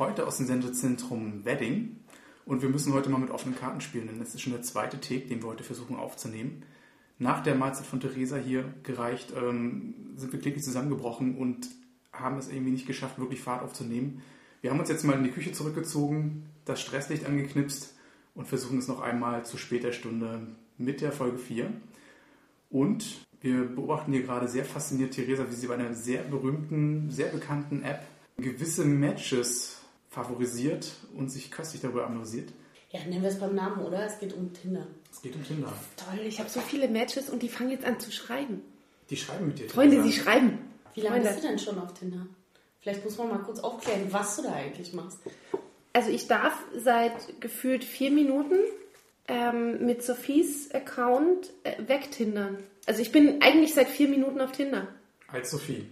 Heute aus dem Sendezentrum Wedding. Und wir müssen heute mal mit offenen Karten spielen, denn es ist schon der zweite Take, den wir heute versuchen aufzunehmen. Nach der Mahlzeit von Theresa hier gereicht, ähm, sind wir kläglich zusammengebrochen und haben es irgendwie nicht geschafft, wirklich Fahrt aufzunehmen. Wir haben uns jetzt mal in die Küche zurückgezogen, das Stresslicht angeknipst und versuchen es noch einmal zu später Stunde mit der Folge 4. Und wir beobachten hier gerade sehr fasziniert Theresa, wie sie bei einer sehr berühmten, sehr bekannten App gewisse Matches favorisiert und sich köstlich darüber amüsiert. Ja, nennen wir es beim Namen, oder? Es geht um Tinder. Es geht um Tinder. Toll, ich habe so viele Matches und die fangen jetzt an zu schreiben. Die schreiben mit dir. Freunde, sie schreiben. Wie lange Freunde. bist du denn schon auf Tinder? Vielleicht muss man mal kurz aufklären, was du da eigentlich machst. Also ich darf seit gefühlt vier Minuten ähm, mit Sophies Account äh, wegtindern. Also ich bin eigentlich seit vier Minuten auf Tinder. Als Sophie.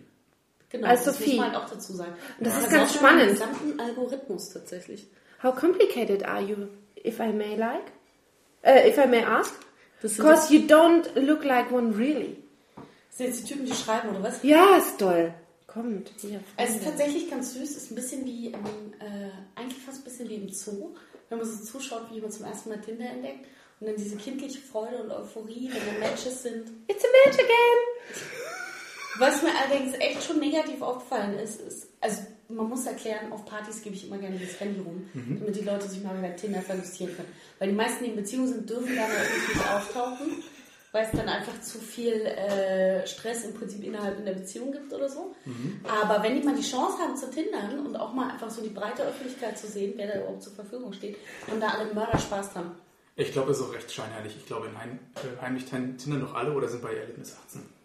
Genau, Als das Sophie. muss man halt auch dazu sagen. Und das ist Also ganz spannend. gesamten Algorithmus tatsächlich. How complicated are you, if I may like? Äh, if I may ask? Das Because you don't look like one really. das sind jetzt die Typen, die schreiben, oder was? Ja, ist toll. Kommt, hier. Es ist tatsächlich ganz süß, ist ein bisschen wie, im, äh, eigentlich fast ein bisschen wie im Zoo, wenn man so zuschaut, wie jemand zum ersten Mal Tinder entdeckt und dann diese kindliche Freude und Euphorie, wenn da Matches sind. It's a match again! Was mir allerdings echt schon negativ aufgefallen ist, ist, also man muss erklären, auf Partys gebe ich immer gerne das Handy rum, damit die Leute sich mal bei Tinder verlustieren können. Weil die meisten, die in Beziehungen sind, dürfen da natürlich nicht auftauchen, weil es dann einfach zu viel äh, Stress im Prinzip innerhalb in der Beziehung gibt oder so. Aber wenn die mal die Chance haben zu Tindern und auch mal einfach so die breite Öffentlichkeit zu sehen, wer da überhaupt zur Verfügung steht, und da alle Mörder Spaß dran. Ich glaube, es ist auch recht scheinheilig. Ich glaube, in Heim, äh, heimlich tindern doch alle oder sind bei Erlebnis 18.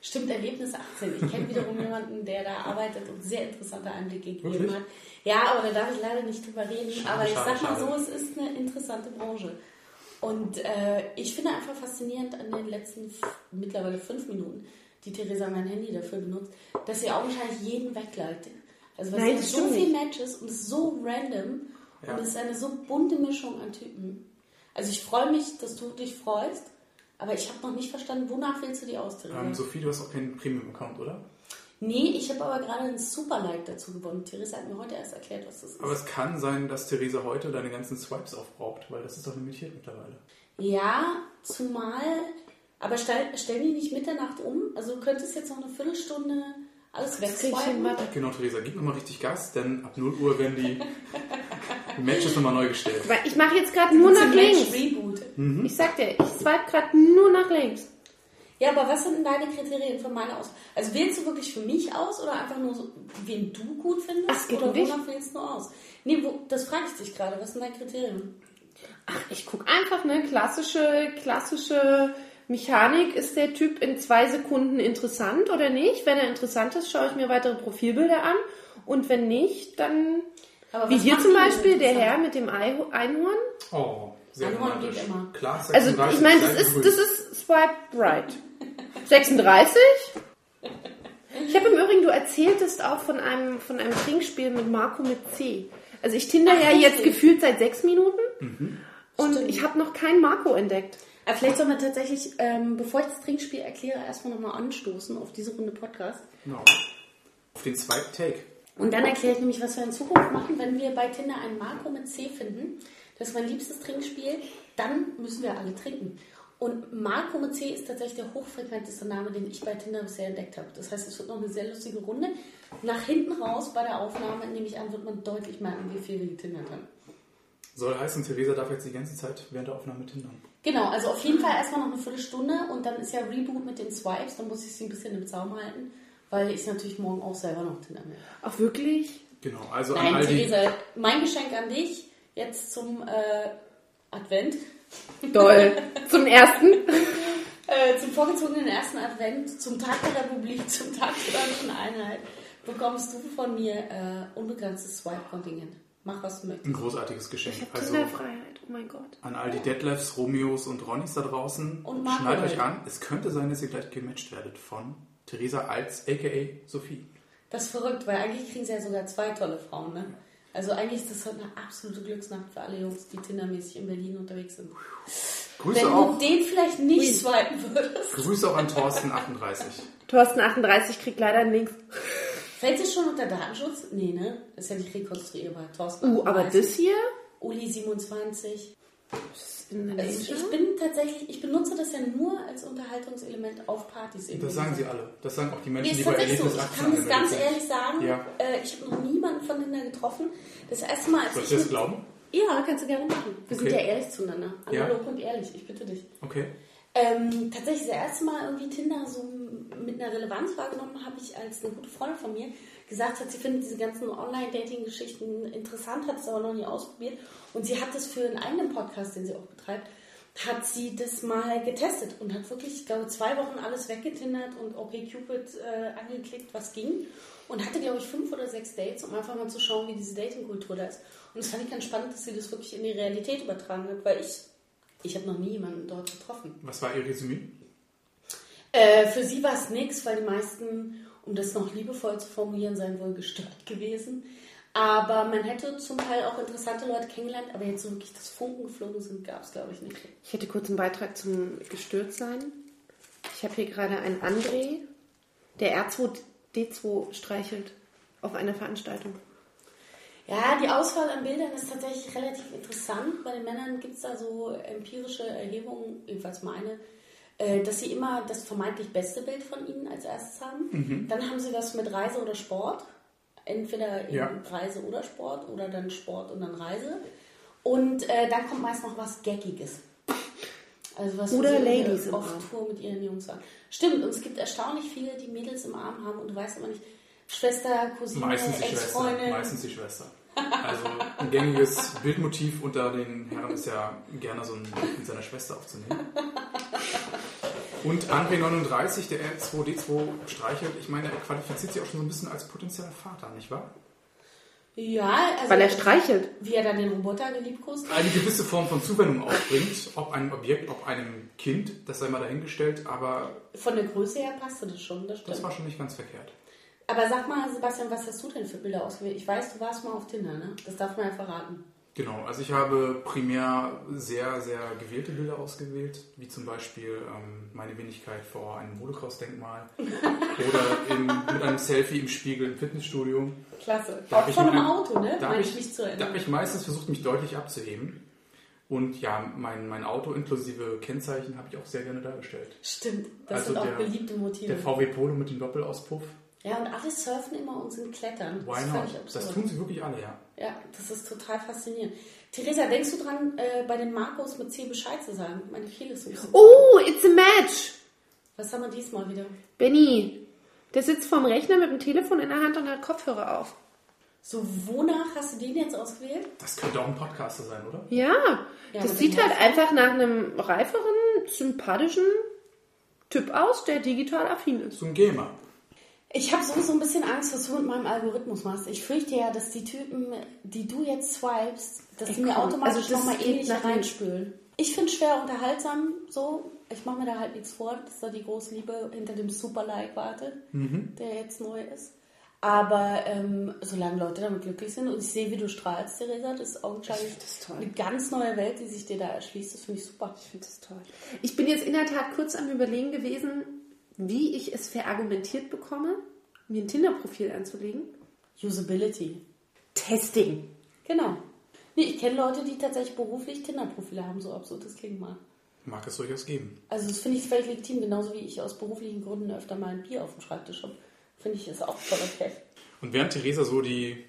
Stimmt, Erlebnis 18. Ich kenne wiederum jemanden, der da arbeitet und sehr interessante Einblicke gegeben Wirklich? hat. Ja, aber da darf ich leider nicht drüber reden. Schade, aber ich schade, sag mal so, es ist eine interessante Branche. Und äh, ich finde einfach faszinierend an den letzten mittlerweile fünf Minuten, die Theresa mein Handy dafür benutzt, dass sie augenscheinlich jeden wegleitet. Also weil hat so viele. Matches und es ist so random Ja. und es ist eine so bunte Mischung an Typen. Also ich freue mich, dass du dich freust, aber ich habe noch nicht verstanden, wonach wählst du die aus, Theresa? Ähm, Sophie, du hast auch keinen Premium-Account, oder? Nee, ich habe aber gerade einen Super-Like dazu gewonnen. Theresa hat mir heute erst erklärt, was das ist. Aber es kann sein, dass Theresa heute deine ganzen Swipes aufbraucht, weil das ist doch limitiert mittlerweile. ja, zumal, aber stell, stellen die nicht Mitternacht um? Also du könntest jetzt noch eine Viertelstunde alles wegswipen. Genau, Theresa, gib nochmal richtig Gas, denn ab 0 Uhr werden die Matches nochmal neu gestellt. Weil Ich mache jetzt gerade nur nach links. Reboot. Ich sag dir, ich swipe gerade nur nach links. Ja, aber was sind denn deine Kriterien für meine aus? Also wählst du wirklich für mich aus oder einfach nur so, wen du gut findest? Es geht oder um dich. wonach wählst du aus? Nee, wo, das frage ich dich gerade. Was sind deine Kriterien? Ach, ich guck einfach, ne? Klassische, klassische Mechanik. Ist der Typ in zwei Sekunden interessant oder nicht? Wenn er interessant ist, schaue ich mir weitere Profilbilder an. Und wenn nicht, dann. Aber Wie hier zum Beispiel der? Herr mit dem Ei Einhorn. Oh, sehr Einhorn romantisch. geht immer. Klar, Also 36, ich meine, das ist, das ist Swipe Right. 36? Ich habe im Übrigen, du erzähltest auch von einem, von einem Trinkspiel mit Marco mit C. Also ich tinder Ach, ja jetzt gefühlt seit sechs Minuten Mhm. und Stimmt. ich habe noch keinen Marco entdeckt. Aber vielleicht sollen wir tatsächlich, ähm, bevor ich das Trinkspiel erkläre, erstmal nochmal anstoßen auf diese Runde Podcast. Genau. Auf den zweiten Take. Und dann erkläre ich nämlich, was wir in Zukunft machen, wenn wir bei Tinder einen Marco mit C finden. Das ist mein liebstes Trinkspiel. Dann müssen wir alle trinken. Und Marco mit C ist tatsächlich der hochfrequenteste Name, den ich bei Tinder bisher entdeckt habe. Das heißt, es wird noch eine sehr lustige Runde. Nach hinten raus bei der Aufnahme, nehme ich an, wird man deutlich merken, wie viel wir getindert haben. Soll heißen, Theresa darf jetzt die ganze Zeit während der Aufnahme tindern. Genau, also auf jeden Fall erstmal noch eine Viertelstunde und dann ist ja Reboot mit den Swipes, dann muss ich sie ein bisschen im Zaum halten, weil ich natürlich morgen auch selber noch Tinder mehr. Auch wirklich? Genau, also Nein, an all die... Theresa, mein Geschenk an dich jetzt zum äh, Advent, Toll. Zum ersten. äh, zum vorgezogenen ersten Advent, zum Tag der Republik, zum Tag der deutschen Einheit, bekommst du von mir äh, unbegrenztes Swipe-Kontingent. Mach, was du möchtest. Ein großartiges Geschenk. Ich habe Also Kinderfreiheit, oh mein Gott. an all die Detlefs, Romeos und Ronnys da draußen, Und Marco schnallt euch an. Es könnte sein, dass ihr gleich gematcht werdet von Theresa Alts, a.k.a. Sophie. Das ist verrückt, weil eigentlich kriegen sie ja sogar zwei tolle Frauen, ne? Also eigentlich ist das heute eine absolute Glücksnacht für alle Jungs, die tindermäßig in Berlin unterwegs sind. Grüße Wenn auch, du den vielleicht nicht Ui. swipen würdest. Grüße auch an Thorsten38. Thorsten38 kriegt leider einen Link. Fällt es schon unter Datenschutz? Nee, ne? Das ist ja nicht rekonstruierbar. Thorsten. Uh, aber das hier? Uli27. Also ich bin tatsächlich, ich benutze das ja nur als Unterhaltungselement auf Partys. in Das sagen sie alle. Das sagen auch die Nee, Menschen, ist die bei tatsächlich so. Ich kann das ganz sind. ehrlich sagen. Ja. Äh, ich habe noch niemanden von Tinder getroffen. Das erste Mal, als Soll ich ich das mit- glauben? Ja, kannst du gerne machen. Wir sind Okay. ja ehrlich zueinander. Ja. Analog und ehrlich, ich bitte dich. Okay. Ähm, tatsächlich das erste Mal irgendwie Tinder so mit einer Relevanz wahrgenommen habe ich, als eine gute Freundin von mir gesagt hat, sie findet diese ganzen Online-Dating-Geschichten interessant, hat es aber noch nie ausprobiert. Und sie hat das für einen eigenen Podcast, den sie auch betreibt, hat sie das mal getestet und hat wirklich, ich glaube, zwei Wochen alles weggetindert und OkCupid äh, angeklickt, was ging. Und hatte, glaube ich, fünf oder sechs Dates, um einfach mal zu schauen, wie diese Dating-Kultur da ist. Und das fand ich ganz spannend, dass sie das wirklich in die Realität übertragen hat, weil ich, ich habe noch nie jemanden dort getroffen. Was war Ihr Resümee? Äh, für sie war es nichts, weil die meisten, um das noch liebevoll zu formulieren, seien wohl gestört gewesen. Aber man hätte zum Teil auch interessante Leute kennengelernt, aber jetzt so wirklich, dass Funken geflogen sind, gab es, glaube ich, nicht. Ich hätte kurz einen Beitrag zum Gestörtsein. Ich habe hier gerade einen André, der R2D2 streichelt auf einer Veranstaltung. Ja, die Auswahl an Bildern ist tatsächlich relativ interessant. Bei den Männern gibt es da so empirische Erhebungen, jedenfalls meine, dass sie immer das vermeintlich beste Bild von ihnen als erstes haben. Dann haben sie was mit Reise oder Sport. Entweder Ja. Reise oder Sport oder dann Sport und dann Reise. Und äh, dann kommt meist noch was Geckiges. Also was Oder so Ladies im auf Arm. Tour mit ihren Jungs waren. Stimmt, und es gibt erstaunlich viele, die Mädels im Arm haben und du weißt immer nicht, Schwester, Cousine, Meistens die Schwester. Ex-Freundin. Meistens die Schwester. Also ein gängiges Bildmotiv unter den Herren ist ja gerne so ein Bild mit seiner Schwester aufzunehmen. Und André 39, der R2D2 streichelt, ich meine, er qualifiziert sich auch schon so ein bisschen als potenzieller Vater, nicht wahr? Ja, also Weil er streichelt. wie er dann den Roboter geliebkost hat. Eine gewisse Form von Zuwendung aufbringt, ob einem Objekt, ob einem Kind, das sei mal dahingestellt, aber Von der Größe her passte das schon, das stimmt. das war schon nicht ganz verkehrt. Aber sag mal, Sebastian, was hast du denn für Bilder ausgewählt? Ich weiß, du warst mal auf Tinder, ne? Das darf man ja verraten. Genau, also ich habe primär sehr, sehr gewählte Bilder ausgewählt, wie zum Beispiel ähm, meine Wenigkeit vor einem Holocaust-Denkmal oder im, mit einem Selfie im Spiegel im Fitnessstudio. Klasse. Da Auch von einem Auto, ne? Da habe ich, ich nicht zu da hab ich meistens versucht, mich deutlich abzuheben. Und ja, mein, mein Auto inklusive Kennzeichen habe ich auch sehr gerne dargestellt. Stimmt, das Also sind auch der- beliebte Motive. Der VW Polo mit dem Doppelauspuff. ja, und alle surfen immer und sind klettern. Why das not? Das tun sie wirklich alle, ja. Ja, das ist total faszinierend. Theresa, denkst du dran, äh, bei den Marcos mit C Bescheid zu sagen? Meine Kehle ist so Oh, it's a match! Was haben wir diesmal wieder? Benny, der sitzt vorm Rechner mit dem Telefon in der Hand und hat Kopfhörer auf. So, wonach hast du den jetzt ausgewählt? Das könnte auch ein Podcaster sein, oder? Ja, Ja, das sieht halt einfach nach einem reiferen, sympathischen Typ aus, der digital affin ist. So ein Gamer. Ich habe sowieso ein bisschen Angst, was du mit meinem Algorithmus machst. Ich fürchte ja, dass die Typen, die du jetzt swipest, dass die mir automatisch also nochmal ähnlich reinspülen. Ich finde schwer unterhaltsam so. Ich mache mir da halt nichts vor, dass da die große Liebe hinter dem Super-Like wartet, der jetzt neu ist. Aber ähm, solange Leute damit glücklich sind und ich sehe, wie du strahlst, Theresa, das ist augenscheinlich eine ganz neue Welt, die sich dir da erschließt. Das finde ich super. Ich finde das toll. Ich bin jetzt in der Tat kurz am Überlegen gewesen, wie ich es verargumentiert bekomme, mir ein Tinder-Profil anzulegen. Usability. Testing. Genau. Nee, ich kenne Leute, die tatsächlich beruflich Tinder-Profile haben, so absurd das klingt mal. Mag es durchaus geben. Also das finde ich völlig legitim, genauso wie ich aus beruflichen Gründen öfter mal ein Bier auf dem Schreibtisch habe. Finde ich ist auch voll okay. Und während Theresa so die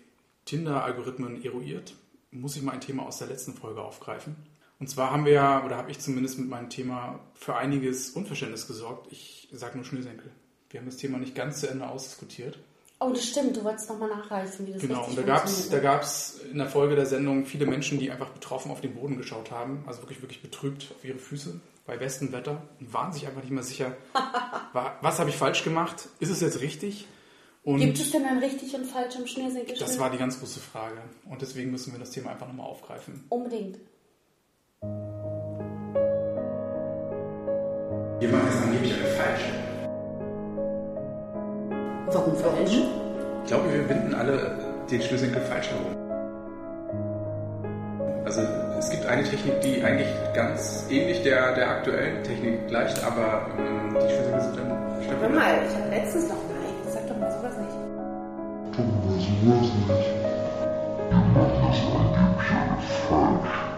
Tinder-Algorithmen eruiert, muss ich mal ein Thema aus der letzten Folge aufgreifen. Und zwar haben wir ja, oder habe ich zumindest mit meinem Thema für einiges Unverständnis gesorgt. Ich sage nur Schnürsenkel. Wir haben das Thema nicht ganz zu Ende ausdiskutiert. Oh, das stimmt, du wolltest nochmal nachreichen, wie das Genau, und da gab es da gab's in der Folge der Sendung viele Menschen, die einfach betroffen auf den Boden geschaut haben, also wirklich, wirklich betrübt auf ihre Füße bei bestem Wetter und waren sich einfach nicht mehr sicher, was habe ich falsch gemacht, ist es jetzt richtig? Und Gibt es denn ein richtig und falsch im Schnürsenkelschnür? das war die ganz große Frage. Und deswegen müssen wir das Thema einfach nochmal aufgreifen. Unbedingt. Wir machen jetzt angeblich eine falsche. Warum falsch? Ich glaube, wir binden alle den Schnürsenkel falsch herum. Also es gibt eine Technik, die eigentlich ganz ähnlich der, der aktuellen Technik gleicht, aber ähm, die Schnürsenkel sind dann Hör stabiler. mal, ich habe letztens noch. Nein, sag doch mal sowas nicht. Das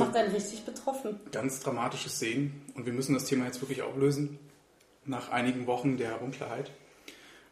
Also macht einen richtig betroffen. ganz dramatische Szenen und wir müssen das Thema jetzt wirklich auflösen nach einigen Wochen der Unklarheit.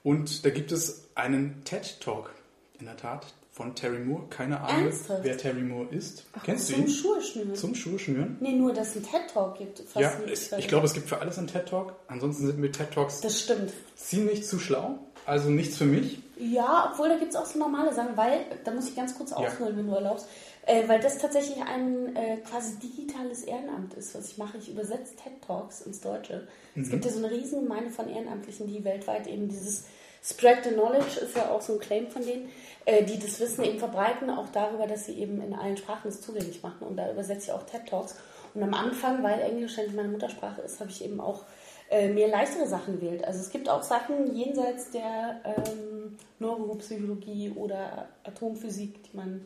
Und da gibt es einen TED Talk in der Tat von Terry Moore. Keine Ahnung, Ernsthaft? wer Terry Moore ist. Kennst du Zum ihn? Schuhe schnüren. Zum Schuhe? Nee, nur, dass es einen TED-Talk gibt. Ja, es, ich glaube, es gibt für alles einen TED Talk. Ansonsten sind mir TED Talks Das stimmt. ziemlich zu schlau. Also nichts für mich. Ja, obwohl da gibt es auch so normale Sachen, weil, da muss ich ganz kurz ausholen, wenn du erlaubst, äh, weil das tatsächlich ein äh, quasi digitales Ehrenamt ist, was ich mache. Ich übersetze TED Talks ins Deutsche. Es gibt ja so eine riesen Gemeinde von Ehrenamtlichen, die weltweit eben dieses Spread the Knowledge ist ja auch so ein Claim von denen, äh, die das Wissen eben verbreiten, auch darüber, dass sie eben in allen Sprachen es zugänglich machen. Und da übersetze ich auch TED Talks. Und am Anfang, weil Englisch eigentlich meine Muttersprache ist, habe ich eben auch äh, mir leichtere Sachen gewählt. Also es gibt auch Sachen jenseits der ähm, Neuropsychologie oder Atomphysik, die man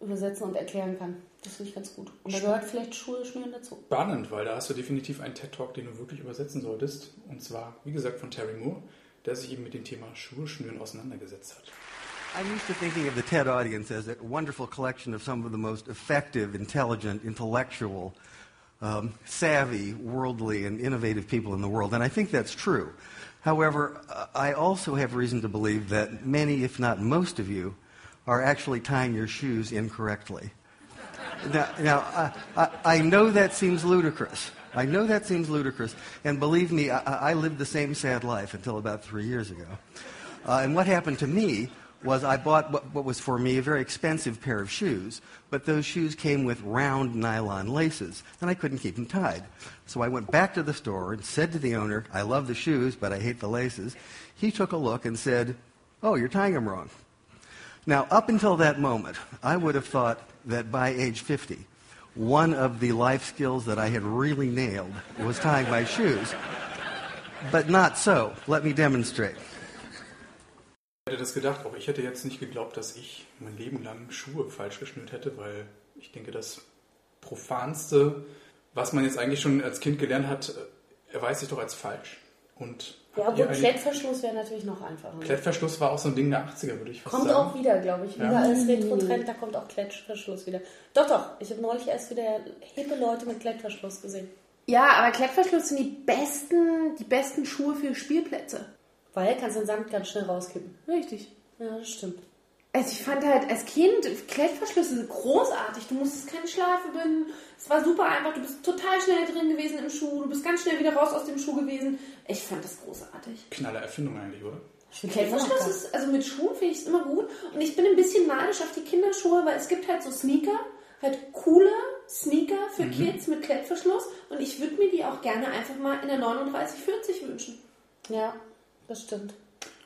übersetzen und erklären kann. Das finde ich ganz gut. Und da gehört vielleicht Schuhe schnüren dazu. Spannend, weil da hast du definitiv einen TED Talk, den du wirklich übersetzen solltest. Und zwar, wie gesagt, von Terry Moore, der sich eben mit dem Thema Schuhe schnüren auseinandergesetzt hat. I'm used to thinking of the TED audience as a wonderful collection of some of the most effective, intelligent, intellectual, um, savvy, worldly, and innovative people in the world. And I think that's true. However, I also have reason to believe that many, if not most of you, are actually tying your shoes incorrectly. Now, now I, I, I know that seems ludicrous. I know that seems ludicrous. And believe me, I, I lived the same sad life until about three years ago. Uh, and what happened to me was I bought what, what was for me a very expensive pair of shoes, but those shoes came with round nylon laces, and I couldn't keep them tied. So I went back to the store and said to the owner, I love the shoes, but I hate the laces. He took a look and said, Oh, you're tying them wrong. Now, up until that moment, I would have thought that by age 50, one of the life skills that I had really nailed was tying my shoes. But not so. Let me demonstrate. Ich hätte das gedacht, ich hätte jetzt nicht geglaubt, dass ich mein Leben lang Schuhe falsch geschnürt hätte, weil ich denke, das Profanste, was man jetzt eigentlich schon als Kind gelernt hat, äh, erweist sich doch als falsch. Und Ja, aber einen- Klettverschluss wäre natürlich noch einfacher. Klettverschluss war auch so ein Ding der 80er, würde ich fast Kommt sagen. auch wieder, glaube ich. Wieder Ja. als Retro-Trend, da kommt auch Klettverschluss wieder. Doch, doch. Ich habe neulich erst wieder hippe Leute mit Klettverschluss gesehen. Ja, aber Klettverschluss sind die besten, die besten Schuhe für Spielplätze. Weil kannst du den Sand ganz schnell rauskippen. Richtig. Ja, das stimmt. Also ich fand halt als Kind Klettverschlüsse großartig. Du musstest keine Schleife binden. Es war super einfach. Du bist total schnell drin gewesen im Schuh. Du bist ganz schnell wieder raus aus dem Schuh gewesen. Ich fand das großartig. Knaller Erfindung eigentlich, oder? Klettverschluss ist, also mit Schuhen finde ich es immer gut. Und ich bin ein bisschen neidisch auf die Kinderschuhe, weil es gibt halt so Sneaker, halt coole Sneaker für Kids mit Klettverschluss. Und ich würde mir die auch gerne einfach mal in der 3940 wünschen. Ja, das stimmt.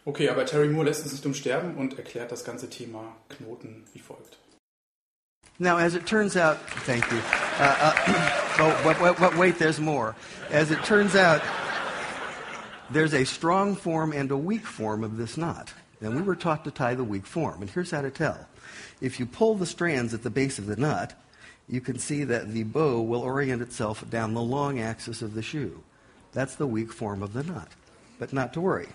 Okay, aber Terry Moore lässt uns nicht umsterben und erklärt das ganze Thema Knoten wie folgt. Now, as it turns out, thank you. Uh, uh, oh, but, wait, there's more. As it turns out, there's a strong form and a weak form of this knot. And we were taught to tie the weak form. And here's how to tell. If you pull the strands at the base of the knot, you can see that the bow will orient itself down the long axis of the shoe. That's the weak form of the knot. But not to worry.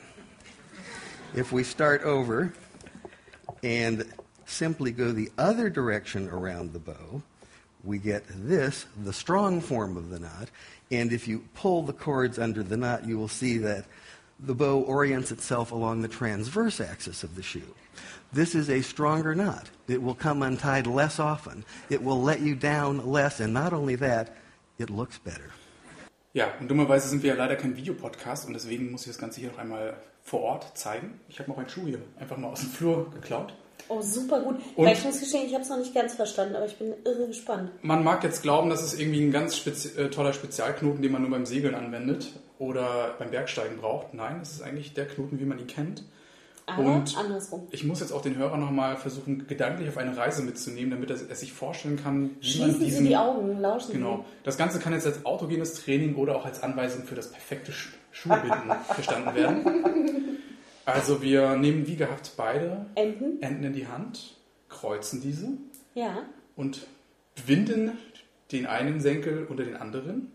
If we start over and simply go the other direction around the bow, we get this, the strong form of the knot. And if you pull the cords under the knot, you will see that the bow orients itself along the transverse axis of the shoe. This is a stronger knot. It will come untied less often. It will let you down less. And not only that, it looks better. Ja, und dummerweise sind wir ja leider kein Videopodcast und deswegen muss ich das Ganze hier noch einmal vor Ort zeigen. Ich habe noch einen Schuh hier einfach mal aus dem Flur geklaut. Oh, super gut. Und- ich muss gestehen, ich habe es noch nicht ganz verstanden, aber ich bin irre gespannt. Man mag jetzt glauben, das ist irgendwie ein ganz spezi äh, toller Spezialknoten, den man nur beim Segeln anwendet oder beim Bergsteigen braucht. Nein, es ist eigentlich der Knoten, wie man ihn kennt. Aber Und andersrum. ich muss jetzt auch den Hörer nochmal versuchen, gedanklich auf eine Reise mitzunehmen, damit er, er sich vorstellen kann, wie man Schließen diesen... Sie die Augen, lauschen Genau. Das Ganze kann jetzt als autogenes Training oder auch als Anweisung für das perfekte Sch Schuhbinden verstanden werden. Also wir nehmen wie gehabt beide Sie. Enten? Enden in die Hand, kreuzen diese Ja. und binden den einen Senkel unter den anderen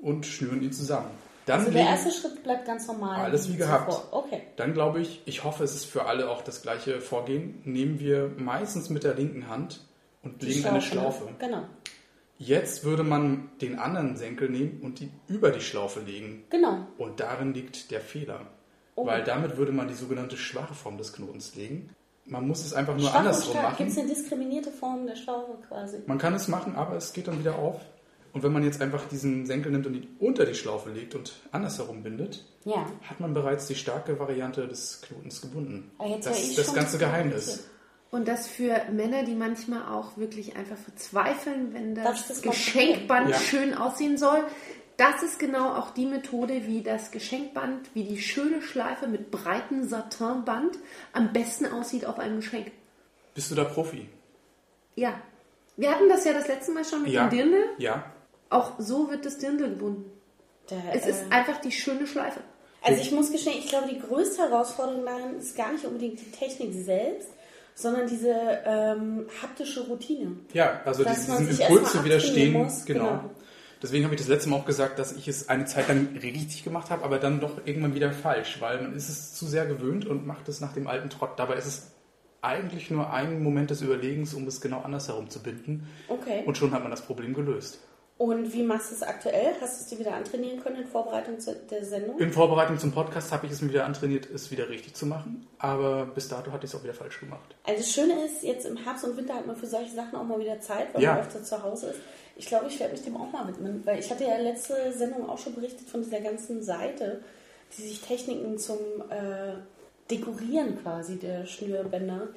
und schnüren ihn zusammen. Dann, Also der erste Schritt bleibt ganz normal. Alles wie gehabt. Okay. dann glaube ich, ich hoffe, es ist für alle auch das gleiche Vorgehen, nehmen wir meistens mit der linken Hand und Die legen eine ne? Schlaufe. Genau. Jetzt würde man den anderen Senkel nehmen und die über die Schlaufe legen. Genau. Und darin liegt der Fehler. Oh. Weil damit würde man die sogenannte schwache Form des Knotens legen. Man muss es einfach nur Schwach andersrum stark. Gibt es machen. eine diskriminierte Form der Schlaufe quasi? Man kann es machen, aber es geht dann wieder auf. Und wenn man jetzt einfach diesen Senkel nimmt und ihn unter die Schlaufe legt und andersherum bindet, Ja. hat man bereits die starke Variante des Knotens gebunden. Aber jetzt das ist das ganze Geheimnis. Und das für Männer, die manchmal auch wirklich einfach verzweifeln, wenn das, das Geschenkband Ja. schön aussehen soll. Das ist genau auch die Methode, wie das Geschenkband, wie die schöne Schleife mit breitem Satinband am besten aussieht auf einem Geschenk. Bist du da Profi? Ja. Wir hatten das ja das letzte Mal schon mit Ja. dem Dirndl. Ja. Auch so wird das Dirndl gebunden. Der, Es ist äh, einfach die schöne Schleife. Also ich muss gestehen, ich glaube, die größte Herausforderung darin ist gar nicht unbedingt die Technik selbst, sondern diese ähm, haptische Routine. Ja, also Dass diesen Impuls zu widerstehen. muss, Genau. genau. Deswegen habe ich das letzte Mal auch gesagt, dass ich es eine Zeit lang richtig gemacht habe, aber dann doch irgendwann wieder falsch, weil man ist es zu sehr gewöhnt und macht es nach dem alten Trott. Dabei ist es eigentlich nur ein Moment des Überlegens, um es genau andersherum zu binden. Okay. Und schon hat man das Problem gelöst. Und wie machst du es aktuell? Hast du es dir wieder antrainieren können in Vorbereitung der Sendung? In Vorbereitung zum Podcast habe ich es mir wieder antrainiert, es wieder richtig zu machen, aber bis dato hatte ich es auch wieder falsch gemacht. Also das Schöne ist, jetzt im Herbst und Winter hat man für solche Sachen auch mal wieder Zeit, weil Ja. man öfter zu Hause ist. Ich glaube, ich werde mich dem auch mal widmen, weil ich hatte ja letzte Sendung auch schon berichtet von dieser ganzen Seite, die sich Techniken zum äh, Dekorieren quasi der Schnürbänder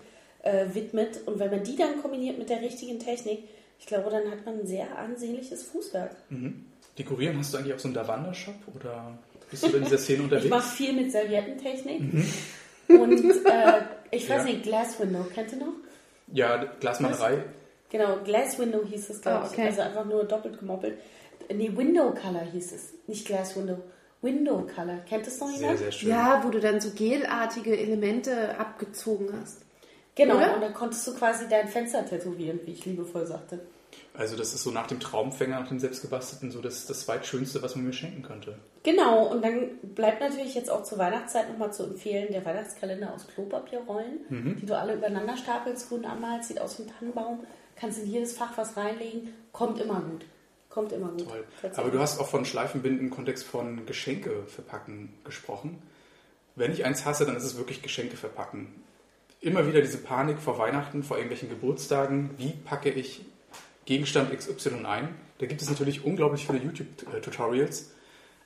äh, widmet. Und wenn man die dann kombiniert mit der richtigen Technik, ich glaube, dann hat man ein sehr ansehnliches Fußwerk. Mhm. Dekorieren hast du eigentlich auch so einen Lavanda-Shop oder bist du in dieser Szene unterwegs? Ich mache viel mit Serviettentechnik. Und äh, ich weiß Ja. nicht, Glass Window, kennt ihr noch? ja, Glasmalerei. Genau, Glass Window hieß es, glaube Ah, ich. okay. Also einfach nur doppelt gemoppelt. Nee, Window Color hieß es. Nicht Glass Window. Window Color. Kennt das noch Sehr, jemand? sehr schön. Ja, wo du dann so gelartige Elemente abgezogen hast. Genau, Oder? und dann konntest du quasi dein Fenster tätowieren, wie ich liebevoll sagte. Also das ist so nach dem Traumfänger, nach dem selbstgebastelten, so das, das zweitschönste, was man mir schenken könnte. Genau, und dann bleibt natürlich jetzt auch zur Weihnachtszeit nochmal zu empfehlen, der Weihnachtskalender aus Klopapierrollen, Mhm. die du alle übereinander stapelst, grün anmalst, sieht aus wie ein Tannenbaum, kannst in jedes Fach was reinlegen, kommt immer gut. Kommt immer gut. Toll. Aber du hast auch von Schleifenbinden im Kontext von Geschenke verpacken gesprochen. Wenn ich eins hasse, dann ist es wirklich Geschenke verpacken. Immer wieder diese Panik vor Weihnachten, vor irgendwelchen Geburtstagen. Wie packe ich Gegenstand XY ein? Da gibt es natürlich unglaublich viele YouTube-Tutorials.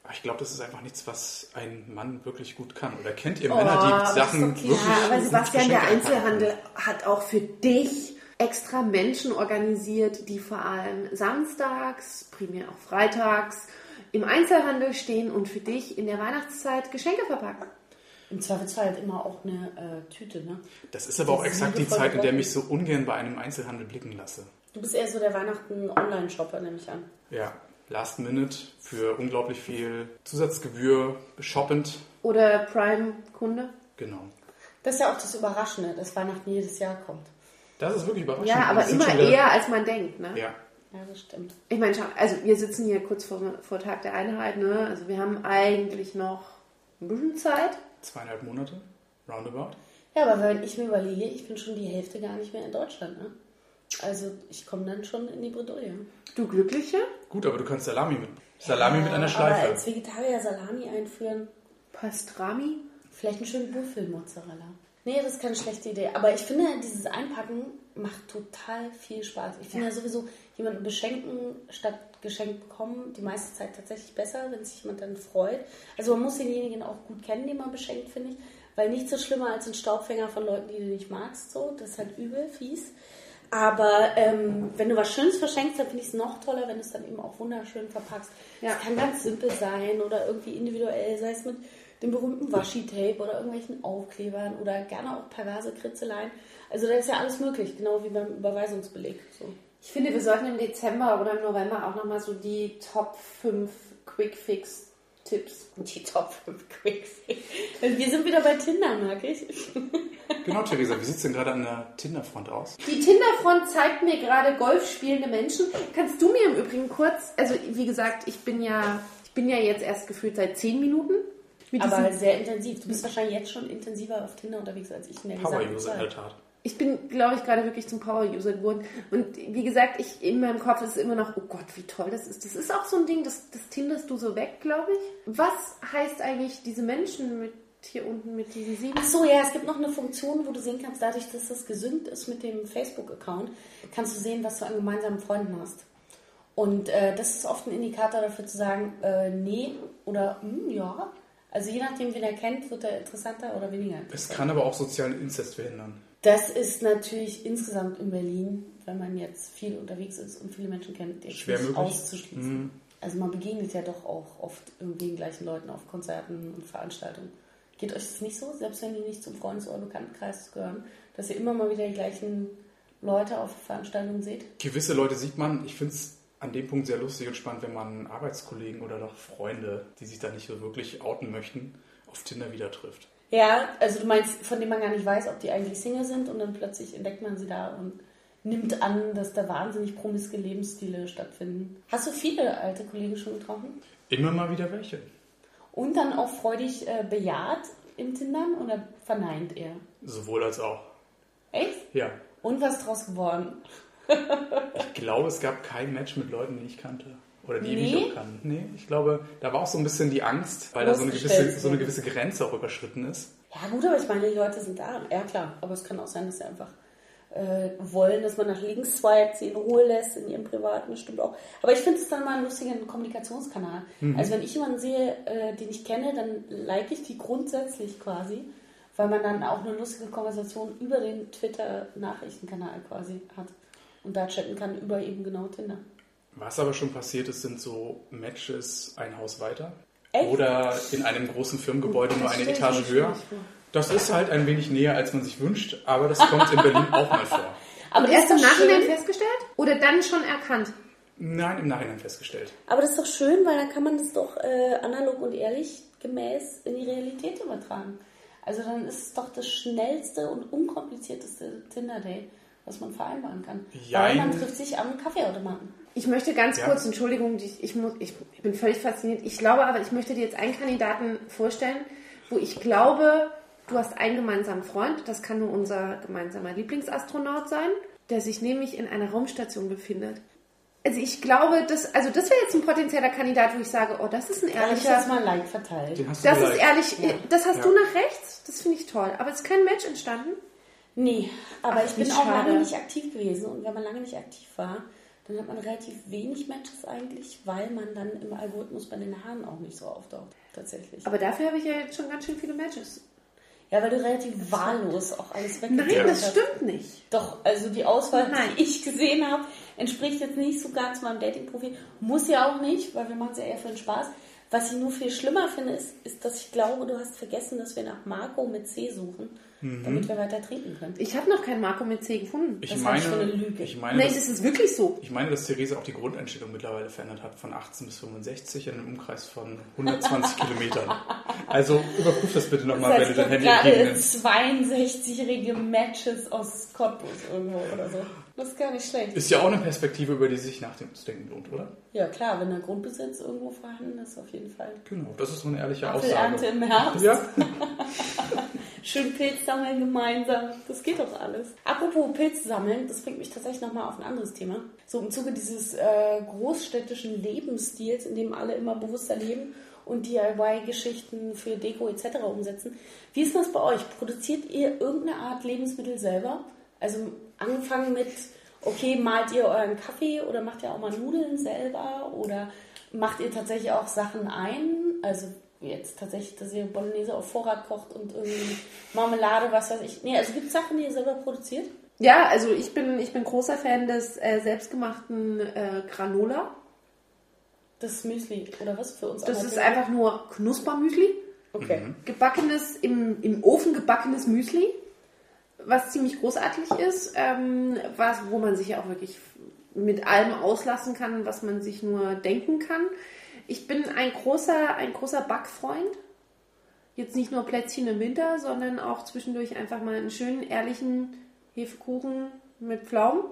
Aber ich glaube, das ist einfach nichts, was ein Mann wirklich gut kann. Oder kennt ihr Oh, Männer, die ist Sachen klar. wirklich Ja, aber Sebastian, der? Einzelhandel hat auch für dich extra Menschen organisiert, die vor allem samstags, primär auch freitags, im Einzelhandel stehen und für dich in der Weihnachtszeit Geschenke verpacken. Im Zweifelsfall halt immer auch eine äh, Tüte, ne? Das ist aber auch Das ist exakt die Zeit, in der gebrochen. mich so ungern bei einem Einzelhandel blicken lasse. Du bist eher so der Weihnachten-Online-Shopper, nehme ich an. Ja, Last Minute für unglaublich viel Zusatzgebühr, shoppend. Oder Prime-Kunde. Genau. Das ist ja auch das Überraschende, dass Weihnachten jedes Jahr kommt. Das ist wirklich überraschend. Ja, aber immer eher, als man denkt. Ne? Ja, Ja, das stimmt. Ich meine, schau, also wir sitzen hier kurz vor, vor Tag der Einheit. Ne? Also wir haben eigentlich noch ein bisschen Zeit. zweieinhalb Monate, roundabout. Ja, aber wenn ich mir überlege, ich bin schon die Hälfte gar nicht mehr in Deutschland, ne? Also ich komme dann schon in die Bredouille. Du Glückliche? Gut, aber du kannst Salami mit. Salami mit einer Aber Schleife. als Vegetarier Salami einführen, Pastrami? vielleicht einen schönen Büffelmozzarella. Nee, das ist keine schlechte Idee. Aber ich finde, dieses Einpacken macht total viel Spaß. Ich finde ja. sowieso, jemanden beschenken statt geschenkt bekommen, die meiste Zeit tatsächlich besser, wenn sich jemand dann freut. Also man muss denjenigen auch gut kennen, den man beschenkt, finde ich. weil nichts so schlimmer als ein Staubfänger von Leuten, die du nicht magst. So, das ist halt übel, fies. Aber ähm, wenn du was Schönes verschenkst, dann finde ich es noch toller, wenn du es dann eben auch wunderschön verpackst. Es Ja. kann ganz simpel sein oder irgendwie individuell, sei es mit dem berühmten Washi-Tape oder irgendwelchen Aufklebern oder gerne auch perverse Kritzeleien. Also da ist ja alles möglich, genau wie beim Überweisungsbeleg. So. Ich finde, wir sollten im Dezember oder im November auch nochmal so die Top 5 Quick-Fix-Tipps. Die Top 5 Quicks. Wir sind wieder bei Tinder, mag ich. Genau, Theresa, wie sieht es denn gerade an der Tinder-Front aus? Die Tinderfront zeigt mir gerade Golf spielende Menschen. Kannst du mir im Übrigen kurz, also wie gesagt, ich bin ja, ich bin ja jetzt erst gefühlt seit 10 Minuten. Aber sehr intensiv. Du bist wahrscheinlich jetzt schon intensiver auf Tinder unterwegs als ich in der gesamten Power-User in der Zeit. Tat. Ich bin, glaube ich, gerade wirklich zum Power-User geworden. Und wie gesagt, ich in meinem Kopf ist immer noch, oh Gott, wie toll das ist. Das ist auch so ein Ding, das, das tinderst du so weg, glaube ich. Was heißt eigentlich diese Menschen mit hier unten mit diesen sieben? Ach so, ja, es gibt noch eine Funktion, wo du sehen kannst, dadurch, dass das gesynkt ist mit dem Facebook-Account, kannst du sehen, was du an gemeinsamen Freunden hast. Und äh, das ist oft ein Indikator dafür zu sagen, äh, nee oder hm, ja. Also je nachdem, wen er kennt, wird er interessanter oder weniger Es kann aber auch sozialen Inzest verhindern. Das ist natürlich insgesamt in Berlin, wenn man jetzt viel unterwegs ist und viele Menschen kennt, jetzt Schwer nicht möglich. auszuschließen. Mhm. Also man begegnet ja doch auch oft irgendwie den gleichen Leuten auf Konzerten und Veranstaltungen. Geht euch das nicht so, selbst wenn die nicht zum Freundes- oder Bekanntenkreis gehören, dass ihr immer mal wieder die gleichen Leute auf Veranstaltungen seht? Gewisse Leute sieht man, ich finde es an dem Punkt sehr lustig und spannend, wenn man Arbeitskollegen oder doch Freunde, die sich da nicht so wirklich outen möchten, auf Tinder wieder trifft. Ja, also du meinst, von denen man gar nicht weiß, ob die eigentlich Single sind und dann plötzlich entdeckt man sie da und nimmt an, dass da wahnsinnig promiske Lebensstile stattfinden. Hast du viele alte Kollegen schon getroffen? Immer mal wieder welche. Und dann auch freudig äh, bejaht im Tindern oder verneint er? Sowohl als auch. Echt? Ja. Und was draus geworden? Ich glaube, es gab kein Match mit Leuten, die ich kannte. Oder die Nee? mich auch kannten. Nee, ich glaube, da war auch so ein bisschen die Angst, weil da so eine, gewisse, so eine gewisse Grenze auch überschritten ist. Ja gut, aber ich meine, die Leute sind da. Ja klar, aber es kann auch sein, dass sie einfach äh, wollen, dass man nach links swipet, sie in Ruhe lässt in ihrem privaten, das stimmt auch. Aber ich finde es dann mal einen lustigen Kommunikationskanal. Also wenn ich jemanden sehe, äh, den ich kenne, dann like ich die grundsätzlich quasi, weil man dann auch eine lustige Konversation über den Twitter-Nachrichtenkanal quasi hat und da chatten kann über eben genau Tinder. Was aber schon passiert ist, sind so Matches ein Haus weiter. Echt? Oder in einem großen Firmengebäude nur Das eine stell ich Etage höher. Das ist halt ein wenig näher, als man sich wünscht, aber das kommt in Berlin auch mal vor. Aber erst im Nachhinein schön. festgestellt? Oder dann schon erkannt? Nein, im Nachhinein festgestellt. Aber das ist doch schön, weil dann kann man das doch äh, analog und ehrlich gemäß in die Realität übertragen. Also dann ist es doch das schnellste und unkomplizierteste Tinder-Date, was man vereinbaren kann. Weil Jein. man trifft sich am Kaffeeautomaten. Ich möchte ganz Ja. kurz, Entschuldigung, ich, ich, muss, ich, ich bin völlig fasziniert. Ich glaube aber, ich möchte dir jetzt einen Kandidaten vorstellen, wo ich glaube, du hast einen gemeinsamen Freund, das kann nur unser gemeinsamer Lieblingsastronaut sein, der sich nämlich in einer Raumstation befindet. Also ich glaube, das, also das wäre jetzt ein potenzieller Kandidat, wo ich sage, oh, das ist ein Da ehrlicher, jetzt mal ein Like verteilt. Den hast du das ist ehrlich, Ja. das hast Ja. du nach rechts, das finde ich toll. Aber es ist kein Match entstanden. Nee, aber Ach, ich bin auch schade. lange nicht aktiv gewesen. Und wenn man lange nicht aktiv war, dann hat man relativ wenig Matches eigentlich, weil man dann im Algorithmus bei den Haaren auch nicht so auftaucht. Tatsächlich. Aber dafür habe ich ja jetzt schon ganz schön viele Matches. ja, weil du relativ wahllos auch alles Nein, weggeklickt das hast. stimmt nicht. Doch, also die Auswahl, Nein. die ich gesehen habe, entspricht jetzt nicht so ganz meinem Dating-Profil. Muss ja auch nicht, weil wir machen es ja eher für den Spaß. Was ich nur viel schlimmer finde, ist, ist, dass ich glaube, du hast vergessen, dass wir nach Marco mit C suchen, damit wir weiter trinken können. Ich habe noch keinen Marco mit C gefunden. Ich Das meine, für eine Lüge. ich meine, Nein, dass, das ist wirklich so. ich meine, dass Theresa auch die Grundeinstellung mittlerweile verändert hat von 18 bis 65 in einem Umkreis von 120 Kilometern. Also überprüf das bitte nochmal, wenn du dein Handy entgegennimmst. 62-jährige Matches aus Cottbus irgendwo oder so. Das ist gar nicht schlecht. Ist ja auch eine Perspektive, über die sich nachzudenken lohnt, oder? Ja klar, wenn der Grundbesitz irgendwo vorhanden ist, auf jeden Fall. Genau, das ist so eine ehrliche Apfelernte Aussage. im Herbst. Ja, Schön Pilz sammeln gemeinsam. Das geht doch alles. Apropos Pilz sammeln, das bringt mich tatsächlich nochmal auf ein anderes Thema. So im Zuge dieses äh, großstädtischen Lebensstils, in dem alle immer bewusster leben und DIY-Geschichten für Deko etc. umsetzen. Wie ist das bei euch? Produziert ihr irgendeine Art Lebensmittel selber? Also angefangen mit, okay, malt ihr euren Kaffee oder macht ihr auch mal Nudeln selber oder macht ihr tatsächlich auch Sachen ein? Also jetzt tatsächlich, dass ihr Bolognese auf Vorrat kocht und irgendwie Marmelade, was weiß ich. Nee, also gibt es Sachen, die ihr selber produziert? Ja, also ich bin, ich bin großer Fan des äh, selbstgemachten äh, Granola. Das Müsli, oder was für uns? Das ist einfach nur Knuspermüsli. Okay. Mhm. Gebackenes, im, im Ofen gebackenes Müsli, was ziemlich großartig ist, ähm, was, wo man sich ja auch wirklich mit allem auslassen kann, was man sich nur denken kann. Ich bin ein großer, ein großer Backfreund. Jetzt nicht nur Plätzchen im Winter, sondern auch zwischendurch einfach mal einen schönen, ehrlichen Hefekuchen mit Pflaumen.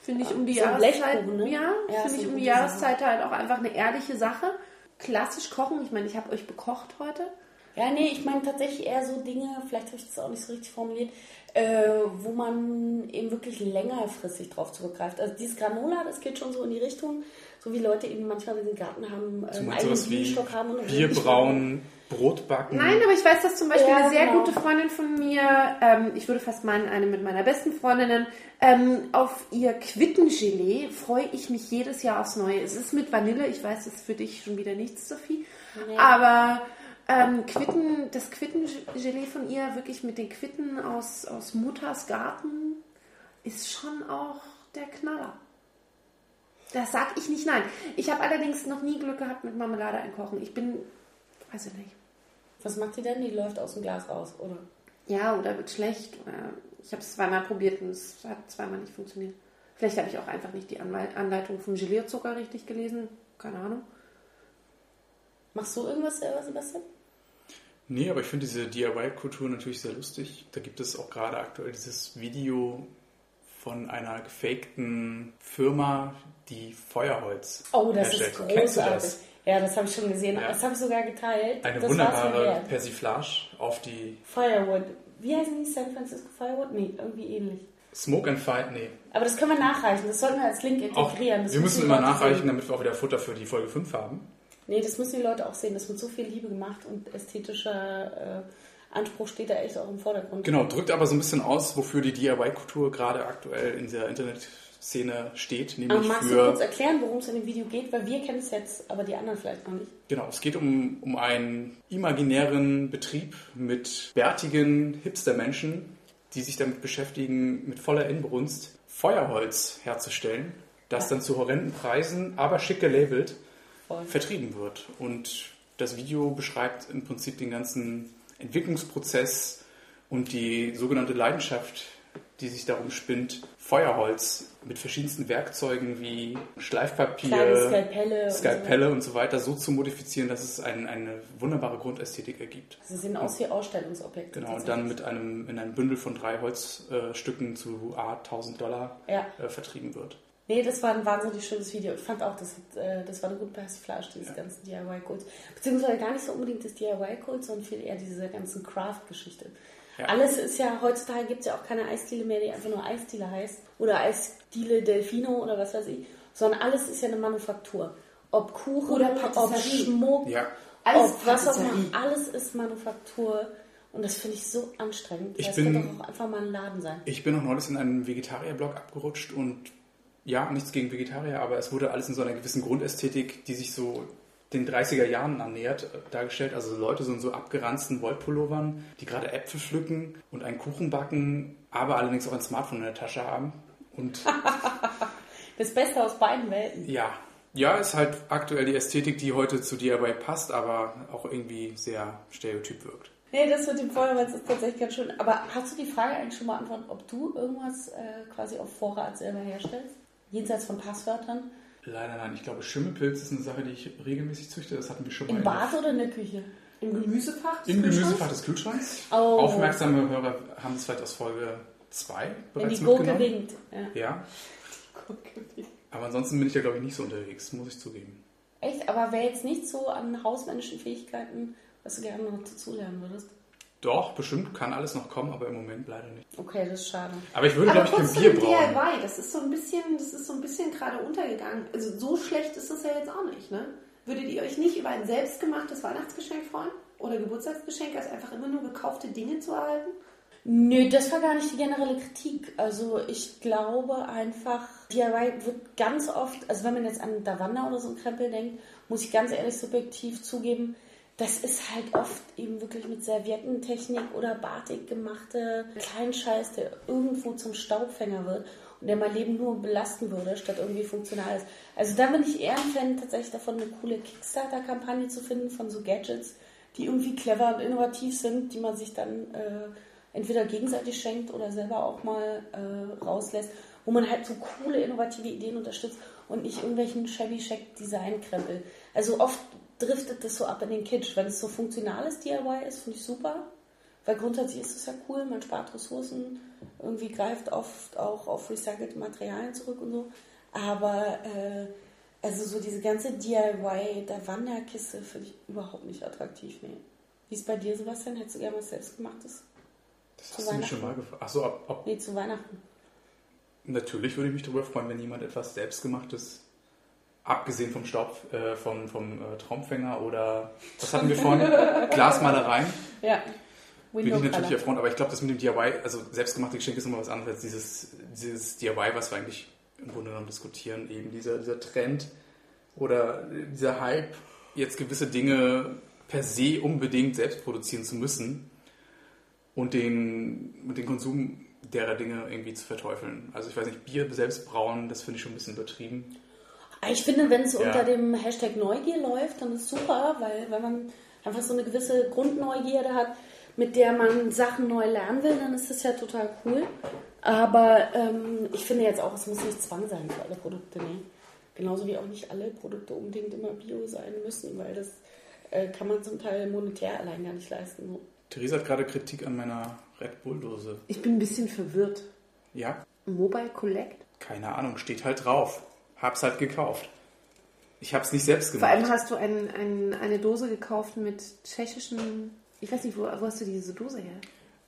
Finde ich um die so Jahreszeit, ne? ja, Ja, finde ich um die gute Sache. Jahreszeit halt auch einfach eine ehrliche Sache. Klassisch kochen, ich meine, ich habe euch bekocht heute. Ja, nee, ich meine tatsächlich eher so Dinge, vielleicht habe ich das auch nicht so richtig formuliert, äh, wo man eben wirklich längerfristig drauf zurückgreift. Also dieses Granola, das geht schon so in die Richtung, so wie Leute eben manchmal, wenn sie einen Garten haben, äh, einen eigenen sowas wie Bienenstock haben. Und Bier brauen, Brot backen. Nein, aber ich weiß, dass zum Beispiel Ja, eine sehr genau. gute Freundin von mir, ähm, ich würde fast meinen, eine mit meiner besten Freundinnen, ähm, auf ihr Quittengelee freue ich mich jedes Jahr aufs Neue. Es ist mit Vanille, ich weiß, das ist für dich schon wieder nichts, Sophie, Nee. aber ähm, Quitten, das Quittengelee von ihr, wirklich mit den Quitten aus, aus Mutters Garten, ist schon auch der Knaller. Das sag ich nicht nein. Ich habe allerdings noch nie Glück gehabt mit Marmelade einkochen. Ich bin, weiß ich nicht. Was macht die denn? Die läuft aus dem Glas raus, oder? Ja, oder wird schlecht. Ich habe es zweimal probiert und es hat zweimal nicht funktioniert. Vielleicht habe ich auch einfach nicht die Anleitung vom Gelierzucker richtig gelesen. Keine Ahnung. Machst du irgendwas selber, Sebastian? Nee, aber ich finde diese DIY-Kultur natürlich sehr lustig. Da gibt es auch gerade aktuell dieses Video von einer gefakten Firma, die Feuerholz Oh, das herstellt. ist Kennst du großartig. das? Ja, das habe ich schon gesehen. Ja. Das habe ich sogar geteilt. Eine das wunderbare. Persiflage auf die Firewood. Wie heißen die? San Francisco Firewood? Nee, irgendwie ähnlich. Smoke and Fight. Nee, Aber das können wir nachreichen. Das sollten wir als Link auch, integrieren. Das wir müssen die immer nachreichen, Sehen. damit wir auch wieder Futter für die Folge 5 haben. Nee, das müssen die Leute auch sehen. Das mit so viel Liebe gemacht und ästhetischer äh, Anspruch steht da echt auch im Vordergrund. Genau, drückt aber so ein bisschen aus, wofür die DIY-Kultur gerade aktuell in der Internetszene steht, Aber nämlich magst du für kurz erklären, worum es in dem Video geht? Weil wir kennen es jetzt, aber die anderen vielleicht noch nicht. Genau, es geht um, um einen imaginären Betrieb mit bärtigen Hipster-Menschen, die sich damit beschäftigen, mit voller Inbrunst Feuerholz herzustellen, das Ja. dann zu horrenden Preisen, aber schick gelabelt, Voll. vertrieben wird. Und das Video beschreibt im Prinzip den ganzen Entwicklungsprozess und die sogenannte Leidenschaft, die sich darum spinnt, Feuerholz mit verschiedensten Werkzeugen wie Schleifpapier, Skalpelle. und so Skalpelle und so weiter so zu modifizieren, dass es ein, eine wunderbare Grundästhetik ergibt. Sie sehen aus wie Ausstellungsobjekte. Genau, und dann mit einem, in einem Bündel von drei Holzstücken zu A 1000 Dollar Ja. äh, vertrieben wird. Nee, das war ein wahnsinnig schönes Video. Ich fand auch, das, hat, äh, das war eine gute Persiflage dieses Ja. ganzen DIY-Kults. Beziehungsweise gar nicht so unbedingt das DIY-Kult, sondern viel eher diese ganzen Craft-Geschichte. Ja. Alles ist ja, heutzutage gibt es ja auch keine Eisdiele mehr, die einfach nur Eisdiele heißt. Oder Eisdiele Delfino oder was weiß ich. Sondern alles ist ja eine Manufaktur. Ob Kuchen, Oder ob. Schmuck, Ja, Alles ob was auch immer. Alles ist Manufaktur. Und das finde ich so anstrengend. Ich es bin- könnte auch einfach mal ein Laden sein. ich bin noch neulich in einem Vegetarier-Blog abgerutscht und ja, nichts gegen Vegetarier, aber es wurde alles in so einer gewissen Grundästhetik, die sich so den 30er Jahren annähert, äh, dargestellt. Also Leute so in so abgeranzten Wollpullovern, die gerade Äpfel pflücken und einen Kuchen backen, aber allerdings auch ein Smartphone in der Tasche haben. Und Das Beste aus beiden Welten. ja, ja, ist halt aktuell die Ästhetik, die heute zu DIY passt, aber auch irgendwie sehr stereotyp wirkt. Nee, das mit dem Feuerholz ist tatsächlich ganz schön. Aber hast du die Frage eigentlich schon beantwortet, ob du irgendwas äh, quasi auf Vorrat selber herstellst? Jenseits von Passwörtern? Leider nein. Ich glaube, Schimmelpilz ist eine Sache, die ich regelmäßig züchte. Das hatten wir schon mal Im Bad oder in der Küche? Im Gemüsefach? des Im? Gemüsefach des Kühlschranks. Oh. Aufmerksame Hörer haben es vielleicht aus Folge 2 Wenn bereits die Gurke mitgenommen. winkt. Ja. Ja, aber ansonsten bin ich da, glaube ich, nicht so unterwegs, muss ich zugeben. Echt? Aber wäre jetzt nicht so an hausmännischen Fähigkeiten, was du gerne noch dazulernen würdest? Doch, bestimmt kann alles noch kommen, aber im Moment leider nicht. Okay, das ist schade. Aber ich würde, Aber glaube ich, kein Bier brauen. DIY, das ist so ein bisschen, das ist so ein bisschen gerade untergegangen. Also so schlecht ist das ja jetzt auch nicht, ne? Würdet ihr euch nicht über ein selbstgemachtes Weihnachtsgeschenk freuen? Oder Geburtstagsgeschenk, als einfach immer nur gekaufte Dinge zu erhalten? Nö, das war gar nicht die generelle Kritik. Also ich glaube einfach, DIY wird ganz oft, also wenn man jetzt an Davanda oder so ein Krempel denkt, muss ich ganz ehrlich subjektiv zugeben, das ist halt oft eben wirklich mit Serviettentechnik oder Batik gemachte Kleinscheiß, der irgendwo zum Staubfänger wird und der mein Leben nur belasten würde, statt irgendwie funktional ist. Also da bin ich eher ein Fan tatsächlich davon, eine coole Kickstarter-Kampagne zu finden von so Gadgets, die irgendwie clever und innovativ sind, die man sich dann äh, entweder gegenseitig schenkt oder selber auch mal äh, rauslässt, wo man halt so coole, innovative Ideen unterstützt und nicht irgendwelchen shabby shack Design-Krempel. Also oft driftet das so ab in den Kitsch. Wenn es so funktionales DIY ist, finde ich super. Weil grundsätzlich ist es ja cool, man spart Ressourcen, irgendwie greift oft auch auf recycelte Materialien zurück und so. Aber äh, also so diese ganze DIY der Wanderkiste finde ich überhaupt nicht attraktiv. Nee. Wie ist bei dir, Sebastian? Hättest du gerne was selbstgemachtes? Das hast du mich schon mal gefragt. Achso, ob, ob. Nee, zu Weihnachten. Natürlich würde ich mich darüber freuen, wenn jemand etwas selbstgemachtes, abgesehen vom Staub, äh, vom, vom äh, Traumfänger oder was hatten wir vorhin? Glasmalereien. Ja. Bin ich natürlich erfreut, aber ich glaube, das mit dem DIY, also selbstgemachte Geschenke ist immer was anderes als dieses, dieses DIY, was wir eigentlich im Grunde genommen diskutieren, eben dieser, dieser Trend oder dieser Hype, jetzt gewisse Dinge per se unbedingt selbst produzieren zu müssen und den, den Konsum derer Dinge irgendwie zu verteufeln. Also ich weiß nicht, Bier selbst brauen, das finde ich schon ein bisschen übertrieben. Ich finde, wenn es Ja. unter dem Hashtag Neugier läuft, dann ist super, weil wenn man einfach so eine gewisse Grundneugierde hat, mit der man Sachen neu lernen will, dann ist das ja total cool. Aber ähm, ich finde jetzt auch, es muss nicht Zwang sein für alle Produkte. Nee. Genauso wie auch nicht alle Produkte unbedingt immer Bio sein müssen, weil das äh, kann man zum Teil monetär allein gar nicht leisten. So. Theresa hat gerade Kritik an meiner Red Bull-Dose. Ich bin ein bisschen verwirrt. Ja, Mobile Collect? keine Ahnung, steht halt drauf. Hab's halt gekauft. Ich hab's nicht selbst Vor gemacht. allem hast du ein, ein, eine Dose gekauft mit tschechischen. Ich weiß nicht, wo, wo hast du diese Dose her?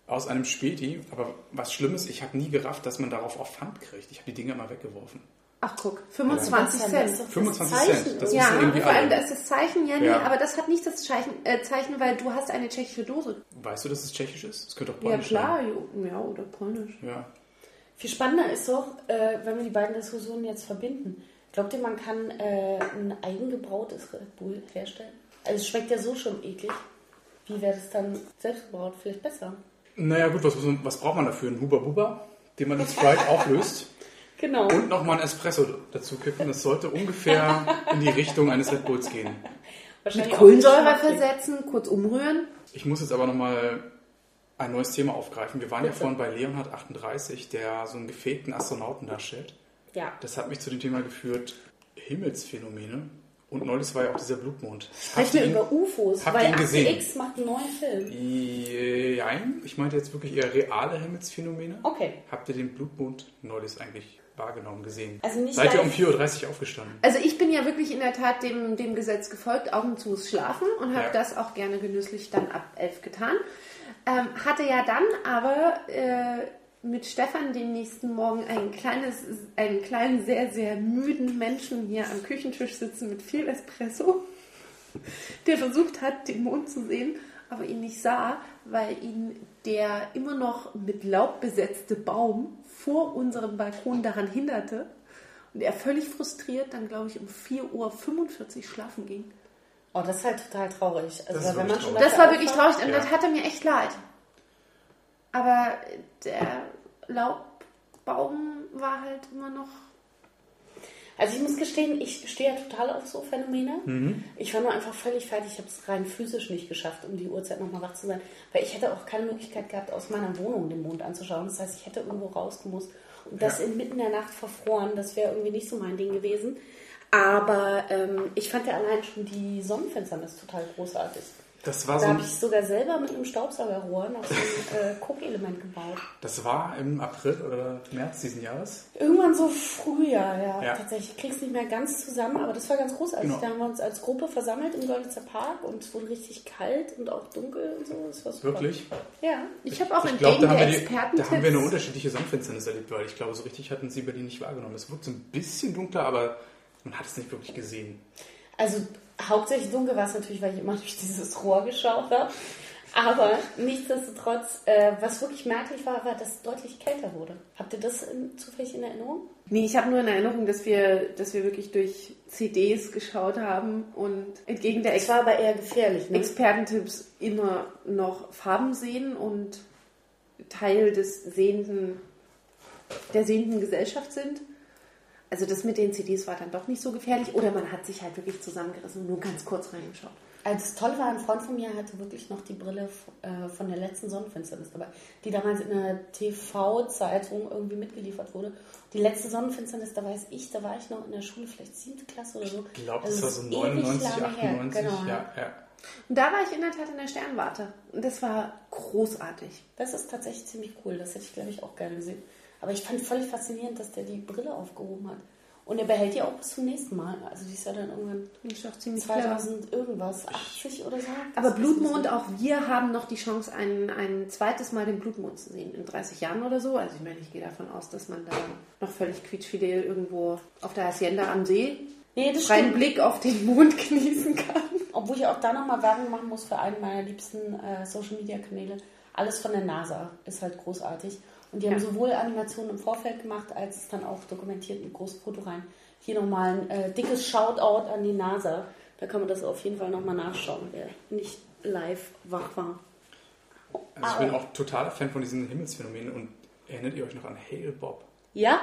Aus einem Späti, aber was Schlimmes, ich habe nie gerafft, dass man darauf auch Pfand kriegt. Ich habe die Dinge immer weggeworfen. Ach guck, 25 Das Cent. das 25 Zeichen, Cent, das? Ja, irgendwie vor allem alle. da ist das Zeichen, ja, nee, Ja. aber das hat nicht das Zeichen, äh, Zeichen, weil du hast eine tschechische Dose. Weißt du, dass es tschechisch ist? Es könnte auch Ja polnisch klar, jo- ja, oder polnisch. sein. Ja. Viel spannender ist doch, äh, wenn wir die beiden Diskussionen jetzt verbinden. Glaubt ihr, man kann äh, ein eigengebrautes Red Bull herstellen? Also es schmeckt ja so schon eklig. Wie wäre das dann selbst gebraut? Vielleicht besser. Naja gut, was, was braucht man dafür? Ein Huba Buba, den man in Sprite auflöst Genau. und nochmal ein Espresso dazu kippen. Das sollte ungefähr in die Richtung eines Red Bulls gehen. Mit Kohlensäure versetzen, kurz umrühren. Ich muss jetzt aber nochmal ein neues Thema aufgreifen. Wir waren ja vorhin bei Leonhard 38, der so einen gefegten Astronauten darstellt. Ja. Das hat mich zu dem Thema geführt, Himmelsphänomene. Und neulich war ja auch dieser Blutmond. Sprechen wir über UFOs, habt weil ihr ihn gesehen? X macht einen neuen Film. Nein, ich meinte jetzt wirklich eher reale Himmelsphänomene. Okay. Habt ihr den Blutmond neulich eigentlich wahrgenommen, gesehen? Also nicht Seid ihr um live. 4.30 Uhr aufgestanden? Also ich bin ja wirklich in der Tat dem, dem Gesetz gefolgt, Augen zu schlafen und habe Ja. das auch gerne genüsslich dann ab elf getan. Ähm, hatte ja dann aber äh, mit Stefan den nächsten Morgen ein kleines, einen kleinen, sehr, sehr müden Menschen hier am Küchentisch sitzen mit viel Espresso, der versucht hat, den Mond zu sehen, aber ihn nicht sah, weil ihn der immer noch mit Laub besetzte Baum vor unserem Balkon daran hinderte und er völlig frustriert dann, glaube ich, um 4.45 Uhr schlafen ging. Oh, das ist halt total traurig. Also Das wenn man schon. Das war wirklich traurig und Ja. das hatte mir echt leid. Aber der Laubbaum war halt immer noch. Also ich muss gestehen, ich stehe ja total auf so Phänomene. Mhm. Ich war nur einfach völlig fertig. Ich habe es rein physisch nicht geschafft, um die Uhrzeit nochmal wach zu sein. Weil ich hätte auch keine Möglichkeit gehabt, aus meiner Wohnung den Mond anzuschauen. Das heißt, ich hätte irgendwo rausgemusst. Und das Ja. inmitten der Nacht verfroren, das wäre irgendwie nicht so mein Ding gewesen. Aber ähm, ich fand ja allein schon die Sonnenfinsternis total großartig. Das war Da so habe ich sogar selber mit einem Staubsaugerrohr noch so ein äh, Guckelement gebaut. das war im April oder März diesen Jahres. Irgendwann so früher, ja, Ja. tatsächlich. Ich krieg's nicht mehr ganz zusammen, aber das war ganz großartig. Genau. Da haben wir uns als Gruppe versammelt im Görlitzer Park und es wurde richtig kalt und auch dunkel und so. Das war super. Wirklich? Ja. Ich habe auch Ich entgegen glaube, da, haben der Expertentipps. da haben wir eine unterschiedliche Sonnenfinsternis erlebt, weil ich glaube, so richtig hatten sie Berlin nicht wahrgenommen. Es wirkt so ein bisschen dunkler, aber man hat es nicht wirklich gesehen. Also hauptsächlich dunkel war es natürlich, weil ich immer durch dieses Rohr geschaut habe. Aber nichtsdestotrotz, äh, was wirklich merklich war, war, dass es deutlich kälter wurde. Habt ihr das in, zufällig in Erinnerung? Nee, ich habe nur in Erinnerung, dass wir, dass wir wirklich durch CDs geschaut haben und entgegen der Es war aber eher gefährlich, ne? Expertentipps immer noch Farben sehen und Teil des sehenden, der sehenden Gesellschaft sind. Also das mit den CDs war dann doch nicht so gefährlich oder man hat sich halt wirklich zusammengerissen und nur ganz kurz reingeschaut. Also das Tolle war, ein Freund von mir hatte wirklich noch die Brille äh, von der letzten Sonnenfinsternis dabei, die damals in einer TV-Zeitung irgendwie mitgeliefert wurde. Die letzte Sonnenfinsternis, da weiß ich, da war ich noch in der Schule, vielleicht siebte Klasse oder so. Ich glaube, Also das war so ist ewig 99, lange her. 98. Genau. Ja, ja. Und da war ich in der Tat in der Sternwarte und das war großartig. Das ist tatsächlich ziemlich cool. Das hätte ich, glaube ich, auch gerne gesehen. Aber ich fand völlig faszinierend, dass der die Brille aufgehoben hat. Und er behält die auch bis zum nächsten Mal. Also die ist ja dann irgendwann ist auch ziemlich clever. 2000 irgendwas, 80 oder so. Aber Blutmond, auch wir haben noch die Chance, ein, ein zweites Mal den Blutmond zu sehen. In 30 Jahren oder so. Also ich meine, ich gehe davon aus, dass man da noch völlig quietschfidel irgendwo auf der Hacienda am See Nee, das freien stimmt. Blick auf den Mond genießen kann. Obwohl ich auch da nochmal Werbung machen muss für einen meiner liebsten äh, Social Media Kanäle. Alles von der NASA ist halt großartig. Und die haben Ja. sowohl Animationen im Vorfeld gemacht, als es dann auch dokumentiert mit Großfoto rein. Hier nochmal ein äh, dickes Shoutout an die NASA. Da kann man das auf jeden Fall nochmal nachschauen, wer nicht live wach war. Also ich bin auch totaler Fan von diesen Himmelsphänomenen und erinnert ihr euch noch an Hale Bob? Ja?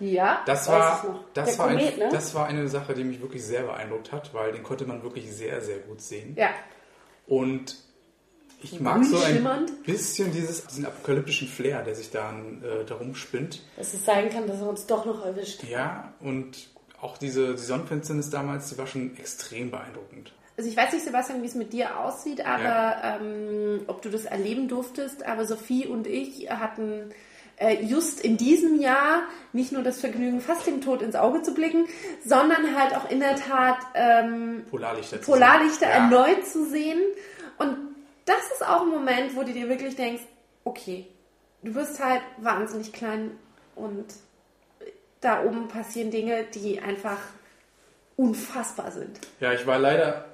Ja, Das war, das, war Komet, ein, ne? das war eine Sache, die mich wirklich sehr beeindruckt hat, weil den konnte man wirklich sehr, sehr gut sehen. ja. Und ich Grün mag so ein bisschen dieses, diesen apokalyptischen Flair, der sich dann äh, darum spinnt. Dass es sein kann, dass er uns doch noch erwischt. Ja, und auch diese die Sonnenfinsternis damals, die war schon extrem beeindruckend. Also ich weiß nicht, Sebastian, wie es mit dir aussieht, aber ähm, ob du das erleben durftest, aber Sophie und ich hatten äh, just in diesem Jahr nicht nur das Vergnügen, fast dem Tod ins Auge zu blicken, sondern halt auch in der Tat ähm, Polarlichter. zu Polarlichter sehen. Ja. erneut zu sehen. Und das ist auch ein Moment, wo du dir wirklich denkst, okay, du bist halt wahnsinnig klein und da oben passieren Dinge, die einfach unfassbar sind. Ja, ich war leider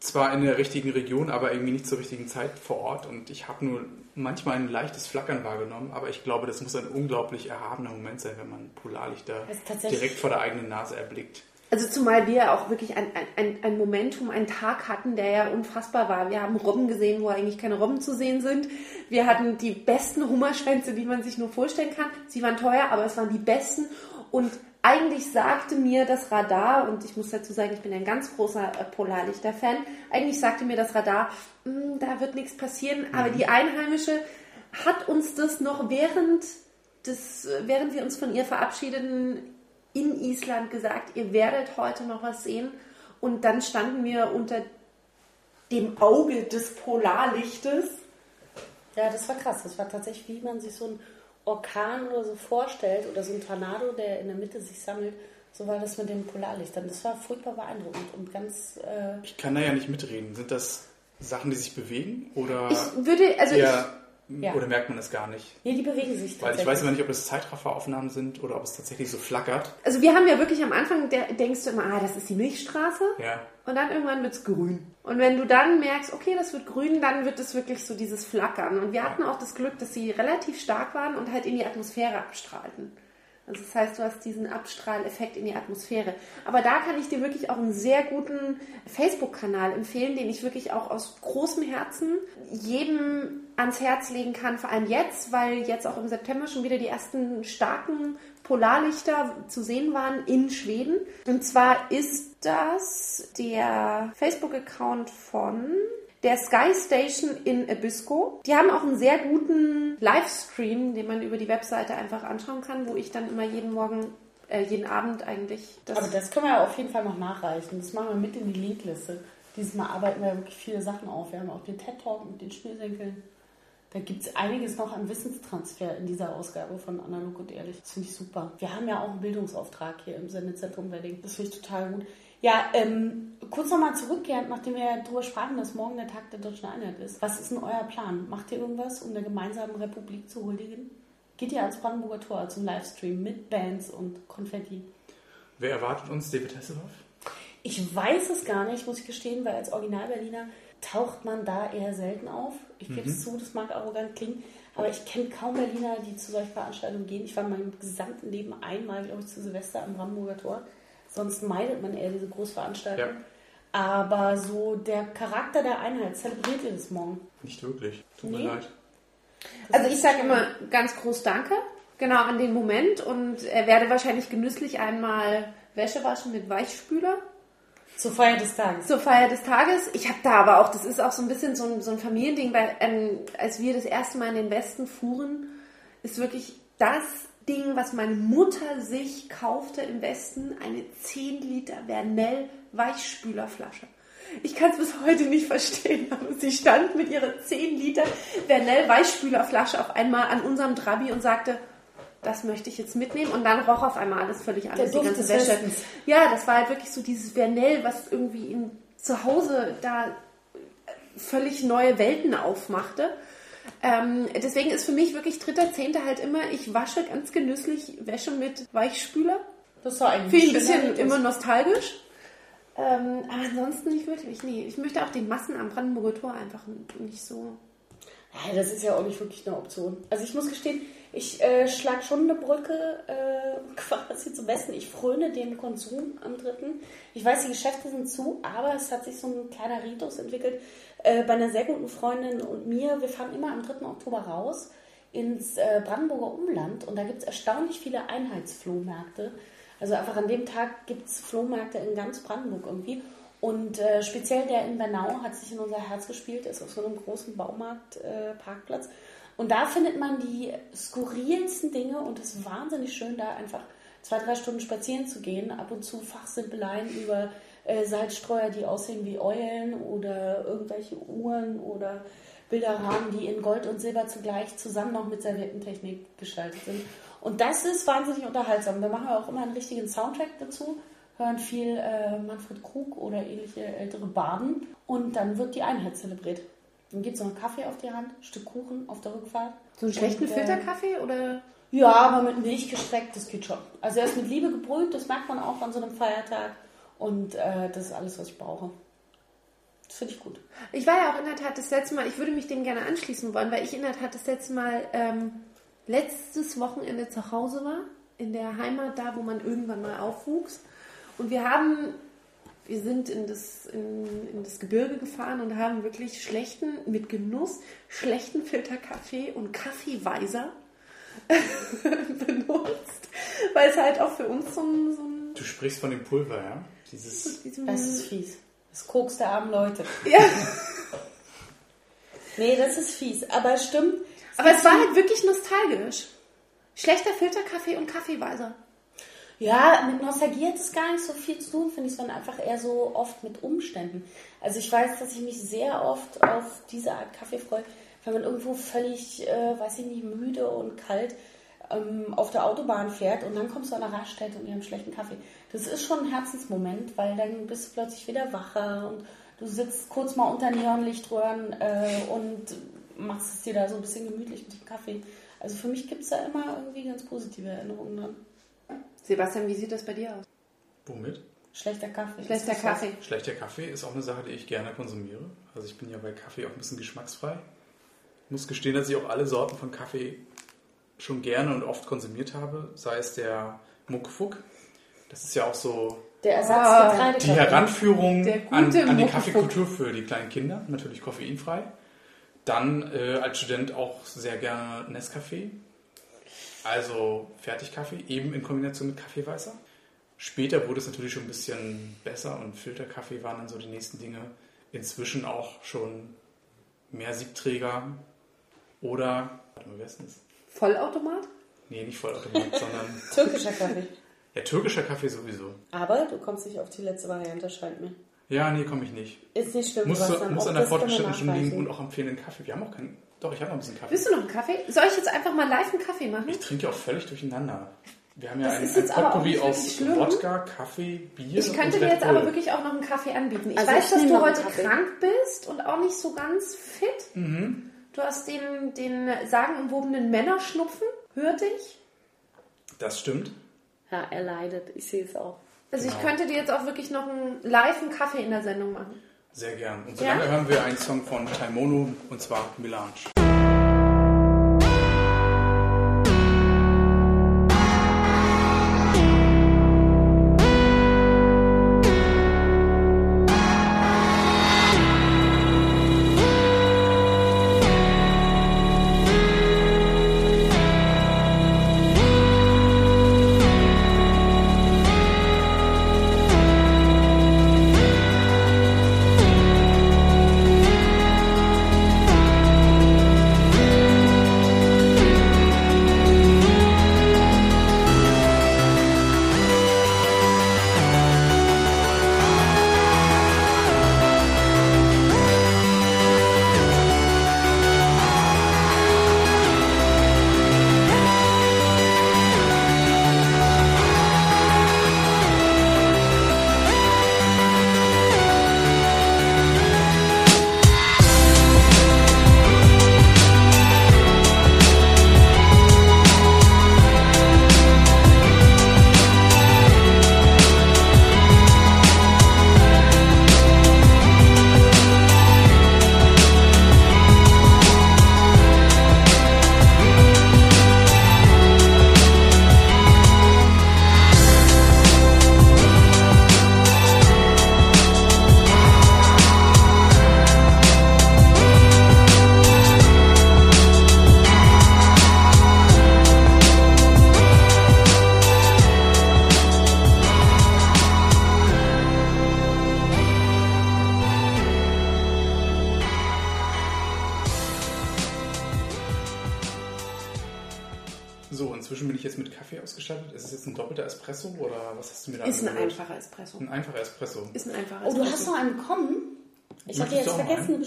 zwar in der richtigen Region, aber irgendwie nicht zur richtigen Zeit vor Ort und ich habe nur manchmal ein leichtes Flackern wahrgenommen, aber ich glaube, das muss ein unglaublich erhabener Moment sein, wenn man Polarlichter direkt vor der eigenen Nase erblickt. Also zumal wir auch wirklich ein, ein- ein, Momentum, einen Tag hatten, der ja unfassbar war. Wir haben Robben gesehen, wo eigentlich keine Robben zu sehen sind. Wir hatten die besten Hummerschwänze, die man sich nur vorstellen kann. Sie waren teuer, aber es waren die besten. Und eigentlich sagte mir das Radar, und ich muss dazu sagen, ich bin ein ganz großer äh, Polarlichter-Fan, eigentlich sagte mir das Radar, "Mm, da wird nichts passieren. Aber die Einheimische hat uns das noch während, des, äh, während wir uns von ihr verabschiedeten in Island gesagt, ihr werdet heute noch was sehen. Und dann standen wir unter dem Auge des Polarlichtes. Ja, das war krass. Das war tatsächlich, wie man sich so einen Orkan oder so vorstellt oder so ein Tornado, der in der Mitte sich sammelt. So war das mit den Polarlichtern. Das war furchtbar beeindruckend und ganz. Äh, Ich kann da ja nicht mitreden. Sind das Sachen, die sich bewegen oder, Ich würde, also eher, Ja. oder merkt man das gar nicht? nee, die bewegen sich Weil ich weiß immer nicht, ob es Zeitrafferaufnahmen sind oder ob es tatsächlich so flackert. also wir haben ja wirklich am Anfang, der, denkst du immer, ah, das ist die Milchstraße. Ja. Und dann irgendwann wird es grün. Und wenn du dann merkst, okay, das wird grün, dann wird es wirklich so dieses Flackern. Und wir hatten auch das Glück, dass sie relativ stark waren und halt in die Atmosphäre abstrahlten. Also das heißt, du hast diesen Abstrahleffekt in die Atmosphäre. Aber da kann ich dir wirklich auch einen sehr guten Facebook-Kanal empfehlen, den ich wirklich auch aus großem Herzen jedem ans Herz legen kann, vor allem jetzt, weil jetzt auch im September schon wieder die ersten starken Polarlichter zu sehen waren in Schweden. Und zwar ist das der Facebook-Account von der Sky Station in Abisko. Die haben auch einen sehr guten Livestream, den man über die Webseite einfach anschauen kann, wo ich dann immer jeden Morgen, äh, jeden Abend eigentlich das. Aber das können wir ja auf jeden Fall noch nachreichen. Das machen wir mit in die Linkliste. Dieses Mal arbeiten wir wirklich viele Sachen auf. Wir haben auch den TED-Talk mit den Schnürsenkeln. Da gibt es einiges noch an Wissenstransfer in dieser Ausgabe von Analog und Ehrlich. Das finde ich super. Wir haben ja auch einen Bildungsauftrag hier im Sendezentrum Wedding. Das finde ich total gut. Ja, ähm, kurz nochmal zurückkehrend, nachdem wir darüber sprachen, dass morgen der Tag der Deutschen Einheit ist. Was ist denn euer Plan? Macht ihr irgendwas, um der gemeinsamen Republik zu huldigen? Geht ihr ans Brandenburger Tor zum Livestream mit Bands und Konfetti? Wer erwartet uns? David Hasselhoff? Ich weiß es gar nicht, muss ich gestehen, weil als Original-Berliner taucht man da eher selten auf. Ich gebe es zu, das mag arrogant klingen, aber ich kenne kaum Berliner, die zu solchen Veranstaltungen gehen. Ich war in meinem gesamten Leben einmal, glaube ich, zu Silvester am Brandenburger Tor. Sonst meidet man eher diese Großveranstaltungen. Ja. Aber so der Charakter der Einheit, zelebriert ihr das morgen? Nicht wirklich. Tut Nee. mir leid. Das Also ich sage immer ganz groß Danke, genau an den Moment und er werde wahrscheinlich genüsslich einmal Wäsche waschen mit Weichspüler Zur Feier des Tages. zur Feier des Tages. Ich habe da aber auch, das ist auch so ein bisschen so ein, so ein Familiending, weil ähm, als wir das erste Mal in den Westen fuhren, ist wirklich das Ding, was meine Mutter sich kaufte im Westen, eine 10 Liter Vernell Weichspülerflasche. Ich kann es bis heute nicht verstehen, aber sie stand mit ihrer 10 Liter Vernell Weichspülerflasche auf einmal an unserem Trabi und sagte, das möchte ich jetzt mitnehmen und dann roch auf einmal alles völlig anders, die ganze des Wäsche. Westens. Ja, das war halt wirklich so dieses Vernell, was irgendwie ihm zu Hause da völlig neue Welten aufmachte. Ähm, deswegen ist für mich wirklich dritter, zehnter halt immer, ich wasche ganz genüsslich Wäsche mit Weichspüler. Das war eigentlich Finde ich ein bisschen immer nostalgisch. Ähm, aber ansonsten nicht wirklich. Nee, ich möchte auch den Massen am Brandenburger Tor einfach nicht so. Ja, das ist ja auch nicht wirklich eine Option. Also ich muss gestehen, ich äh, schlag schon eine Brücke äh, quasi zum Besten. Ich fröne dem Konsum am dritten. Ich weiß, die Geschäfte sind zu, aber es hat sich so ein kleiner Ritus entwickelt. Äh, bei einer sehr guten Freundin und mir, wir fahren immer am 3. Oktober raus ins äh, Brandenburger Umland und da gibt es erstaunlich viele Einheitsflohmärkte. Also einfach an dem Tag gibt es Flohmärkte in ganz Brandenburg irgendwie. Und äh, speziell der in Bernau hat sich in unser Herz gespielt, ist auf so einem großen Baumarkt-Parkplatz. Äh. Und da findet man die skurrilsten Dinge und es ist wahnsinnig schön, da einfach zwei, drei Stunden spazieren zu gehen. Ab und zu Fachsimpeleien über äh, Salzstreuer, die aussehen wie Eulen oder irgendwelche Uhren oder Bilderrahmen, die in Gold und Silber zugleich zusammen noch mit Serviettentechnik gestaltet sind. Und das ist wahnsinnig unterhaltsam. Wir machen auch immer einen richtigen Soundtrack dazu, hören viel äh, Manfred Krug oder ähnliche ältere Baden und dann wird die Einheit zelebriert. Dann gibt es noch einen Kaffee auf die Hand, ein Stück Kuchen auf der Rückfahrt. So einen schlechten Und, äh, Filterkaffee oder? Ja, aber mit Milch gestreckt, das geht schon. Also er ist mit Liebe gebrüht, das merkt man auch an so einem Feiertag. Und äh, das ist alles, was ich brauche. Das finde ich gut. Ich war ja auch in der Tat das letzte Mal, ich würde mich dem gerne anschließen wollen, weil ich in der Tat das letzte Mal ähm, letztes Wochenende zu Hause war, in der Heimat, da wo man irgendwann mal aufwuchs. Und wir haben, wir sind in das, in, in das Gebirge gefahren und haben wirklich schlechten, mit Genuss, schlechten Filterkaffee und Kaffeeweiser benutzt, weil es halt auch für uns so ein, so ein Du sprichst von dem Pulver, ja? Dieses. Das ist fies. Das Koks der armen Leute. ja. Nee, das ist fies. Aber es stimmt. Aber es war halt wirklich nostalgisch. Schlechter Filterkaffee und Kaffeeweiser. Ja, mit Nostalgie hat es gar nicht so viel zu tun, finde ich, sondern einfach eher so oft mit Umständen. Also ich weiß, dass ich mich sehr oft auf diese Art Kaffee freue, wenn man irgendwo völlig, äh, weiß ich nicht, müde und kalt ähm, auf der Autobahn fährt und dann kommst du an der Raststätte und die haben schlechten Kaffee. Das ist schon ein Herzensmoment, weil dann bist du plötzlich wieder wacher und du sitzt kurz mal unter Neonlichtröhren äh, und machst es dir da so ein bisschen gemütlich mit dem Kaffee. Also für mich gibt es da immer irgendwie ganz positive Erinnerungen dran. Sebastian, wie sieht das bei dir aus? Womit? Schlechter Kaffee. Schlechter Kaffee. Schlechter Kaffee ist auch eine Sache, die ich gerne konsumiere. Also ich bin ja bei Kaffee auch ein bisschen geschmacksfrei. Ich muss gestehen, dass ich auch alle Sorten von Kaffee schon gerne und oft konsumiert habe. Sei es der Muckfuck. Das ist ja auch so? Der Ersatz Ah, die Heranführung an, an die. Kaffeekultur für die kleinen Kinder. Natürlich koffeinfrei. Dann äh, als Student auch sehr gerne Nescafé. Also Fertigkaffee, eben in Kombination mit Kaffeeweißer. Später wurde es natürlich schon ein bisschen besser und Filterkaffee waren dann so die nächsten Dinge. Inzwischen auch schon mehr Siebträger oder, warte mal, wer ist denn das? Vollautomat? Nee, nicht Vollautomat, sondern Türkischer Kaffee. ja, türkischer Kaffee sowieso. Aber du kommst nicht auf die letzte Variante, scheint mir. Ja, nee, komme ich nicht. Ist nicht schlimm. Muss, hast dann muss an der fortgeschrittenen Stunde liegen und auch am fehlenden Kaffee. Wir haben auch keinen. Doch, ich habe noch ein bisschen Kaffee. Willst du noch einen Kaffee? Soll ich jetzt einfach mal live einen Kaffee machen? Ich trinke ja auch völlig durcheinander. Wir haben ja Das ein, ein jetzt aber auch Potpourri aus. Wodka, Kaffee, Bier Ich könnte und dir jetzt aber wirklich auch noch einen Kaffee anbieten. Ich Also weiß, ich dass du heute Kaffee. krank bist und auch nicht so ganz fit. Mhm. Du hast den, den sagenumwobenen Männerschnupfen, hörte ich. Das stimmt. Ja, er leidet. Ich sehe es auch. Also ich Genau. könnte dir jetzt auch wirklich noch einen live einen Kaffee in der Sendung machen. Sehr gern. Und so Ja? lange hören wir einen Song von Taimono und zwar Melange.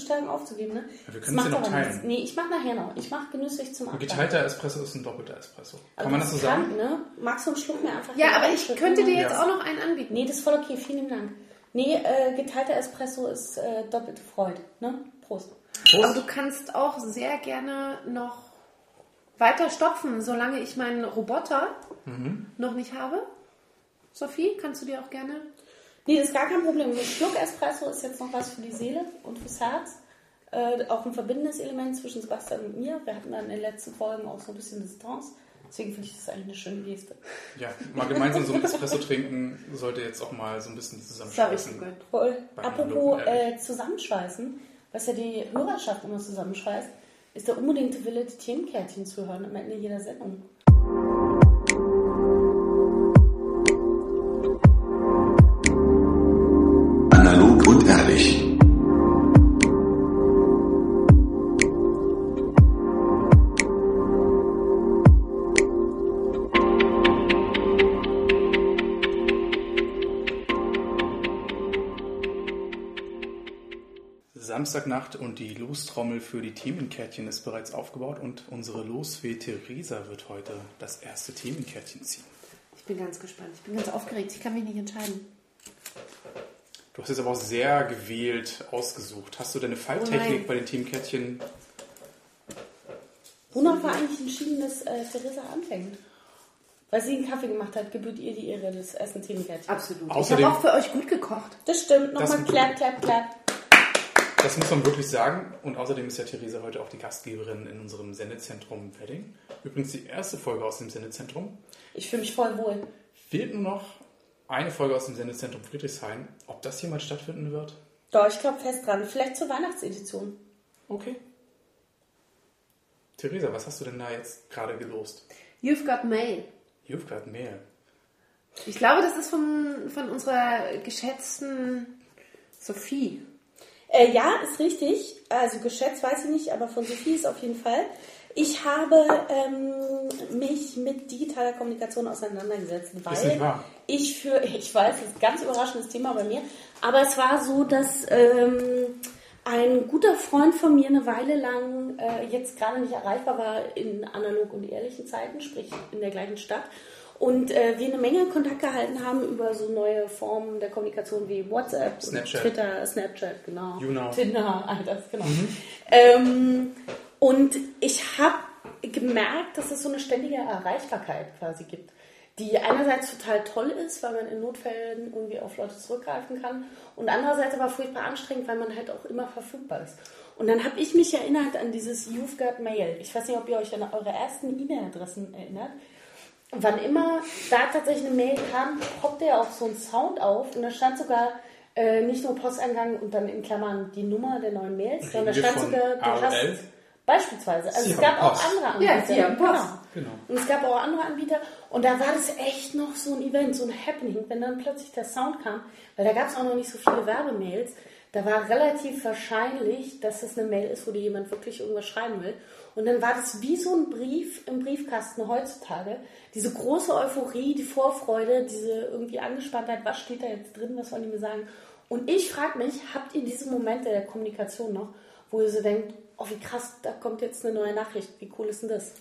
Bestellung aufzugeben, ne? Ja, wir können es ja macht noch aber teilen. nichts. Nee, ich mach nachher noch. Ich mach genüsslich zum Ein Abgang. geteilter Espresso ist ein doppelter Espresso. Aber Kann man das so kann, sagen? Ne? Magst du einen Schluck mir einfach Ja, aber ich könnte dir jetzt Ja. auch noch einen anbieten. Nee, das ist voll okay. Vielen Dank. Nee, äh, geteilter Espresso ist äh, doppelte Freude. Ne? Prost. Aber Prost. du kannst auch sehr gerne noch weiter stopfen, solange ich meinen Roboter noch nicht habe. Sophie, kannst du dir auch gerne. Nee, das ist gar kein Problem. Ein Schluck Espresso ist jetzt noch was für die Seele und fürs Herz. Äh, auch ein verbindendes Element zwischen Sebastian und mir. Wir hatten dann in den letzten Folgen auch so ein bisschen Distanz. Deswegen finde ich das eigentlich eine schöne Geste. Ja, mal gemeinsam so ein Espresso trinken sollte jetzt auch mal so ein bisschen Das habe ich zusammenschweißen. Voll. Apropos äh, zusammenschweißen, was ja die Hörerschaft immer zusammenschweißt, ist der unbedingte Wille, die Themenkärtchen zu hören am Ende jeder Sendung. Samstagnacht und die Lostrommel für die Themenkärtchen ist bereits aufgebaut und unsere Losfee Theresa wird heute das erste Themenkärtchen ziehen. Ich bin ganz gespannt. Ich bin ganz aufgeregt. Ich kann mich nicht entscheiden. Du hast jetzt aber auch sehr gewählt ausgesucht. Hast du deine Oh Falltechnik nein. bei den Themenkärtchen? Wonach war eigentlich entschieden, dass äh, Theresa anfängt? Weil sie einen Kaffee gemacht hat, gebührt ihr die Ehre des ersten Themenkärtchens. Absolut. Außerdem- ich habe auch für euch gut gekocht. Das stimmt. Nochmal klapp, klapp, klapp. Das muss man wirklich sagen. Und außerdem ist ja Theresa heute auch die Gastgeberin in unserem Sendezentrum Wedding. Übrigens die erste Folge aus dem Sendezentrum. Ich fühle mich voll wohl. Fehlt nur noch eine Folge aus dem Sendezentrum Friedrichshain. Ob das jemals stattfinden wird? Doch, ich glaube fest dran. Vielleicht zur Weihnachtsedition. Okay. Theresa, was hast du denn da jetzt gerade gelost? You've got mail. You've got mail. Ich glaube, das ist von, von unserer geschätzten Sophie. Äh, ja, ist richtig. Also geschätzt weiß ich nicht, aber von Sophie ist auf jeden Fall. Ich habe ähm, mich mit digitaler Kommunikation auseinandergesetzt, weil ich für, ich weiß, das ist ein ganz überraschendes Thema bei mir, aber es war so, dass ähm, ein guter Freund von mir eine Weile lang äh, jetzt gerade nicht erreichbar war in analog und ehrlichen Zeiten, sprich in der gleichen Stadt. Und äh, wir eine Menge Kontakt gehalten haben über so neue Formen der Kommunikation wie WhatsApp, Snapchat. Twitter, Snapchat, genau. YouNow. Tinder, all das, genau. Ähm, und ich habe gemerkt, dass es so eine ständige Erreichbarkeit quasi gibt. die einerseits total toll ist, weil man in Notfällen irgendwie auf Leute zurückgreifen kann und andererseits aber furchtbar anstrengend, weil man halt auch immer verfügbar ist. Und dann habe ich mich erinnert an dieses You've Got Mail. Ich weiß nicht, ob ihr euch an eure ersten E-Mail-Adressen erinnert. Wann immer da tatsächlich eine Mail kam, poppte ja auch so ein Sound auf und da stand sogar äh, nicht nur Posteingang und dann in Klammern die Nummer der neuen Mails, sondern da stand sogar, du AOL? hast beispielsweise. Also Sie es gab auch Post. andere Ja, Anbieter. Sie haben Post. Genau. Genau. Und es gab auch andere Anbieter und da war das echt noch so ein Event, so ein Happening, wenn dann plötzlich der Sound kam, weil da gab es auch noch nicht so viele Werbemails. Da war relativ wahrscheinlich, dass das eine Mail ist, wo dir jemand wirklich irgendwas schreiben will. Und dann war das wie so ein Brief im Briefkasten heutzutage. Diese große Euphorie, die Vorfreude, diese irgendwie Angespanntheit, was steht da jetzt drin, was wollen die mir sagen? Und ich frage mich, habt ihr diese Momente der Kommunikation noch, wo ihr so denkt, oh wie krass, da kommt jetzt eine neue Nachricht, wie cool ist denn das?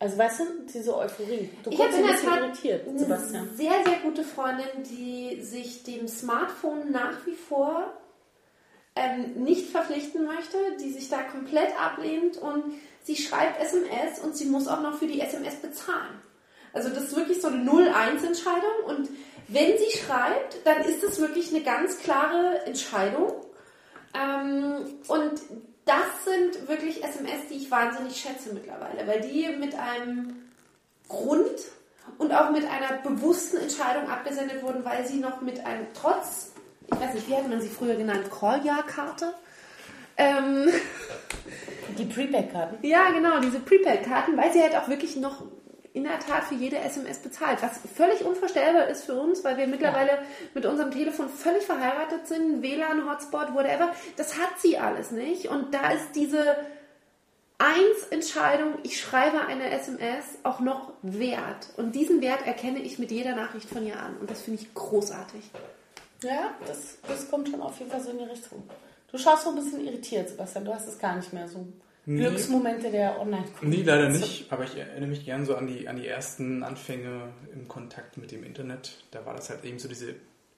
Also weißt du, diese Euphorie. Du Ich habe in der Tat irritiert, Sebastian. sehr, sehr gute Freundin, die sich dem Smartphone nach wie vor ähm, nicht verpflichten möchte, die sich da komplett ablehnt und sie schreibt SMS und sie muss auch noch für die SMS bezahlen. Also das ist wirklich so eine 0-1-Entscheidung und wenn sie schreibt, dann ist das wirklich eine ganz klare Entscheidung. Ähm, und das sind wirklich SMS, die ich wahnsinnig schätze mittlerweile, weil die mit einem Grund und auch mit einer bewussten Entscheidung abgesendet wurden, weil sie noch mit einem trotz, weiß nicht, wie hat man sie früher genannt, Call-Jahr-Karte? Ähm, Die Prepaid-Karten. ja, genau, diese Prepaid-Karten, weil sie halt auch wirklich noch in der Tat für jede SMS bezahlt, was völlig unvorstellbar ist für uns, weil wir mittlerweile mit unserem Telefon völlig verheiratet sind, WLAN, Hotspot, whatever. Das hat sie alles nicht und da ist diese Eins-Entscheidung, ich schreibe eine SMS, auch noch wert. Und diesen Wert erkenne ich mit jeder Nachricht von ihr an und das finde ich großartig. Ja, das, das kommt schon auf jeden Fall so in die Richtung. Du schaust so ein bisschen irritiert, Sebastian. Du hast es gar nicht mehr so. Glücksmomente der online Nee, leider nicht, aber ich erinnere mich gern so an die, an die ersten Anfänge im Kontakt mit dem Internet. Da war das halt eben so diese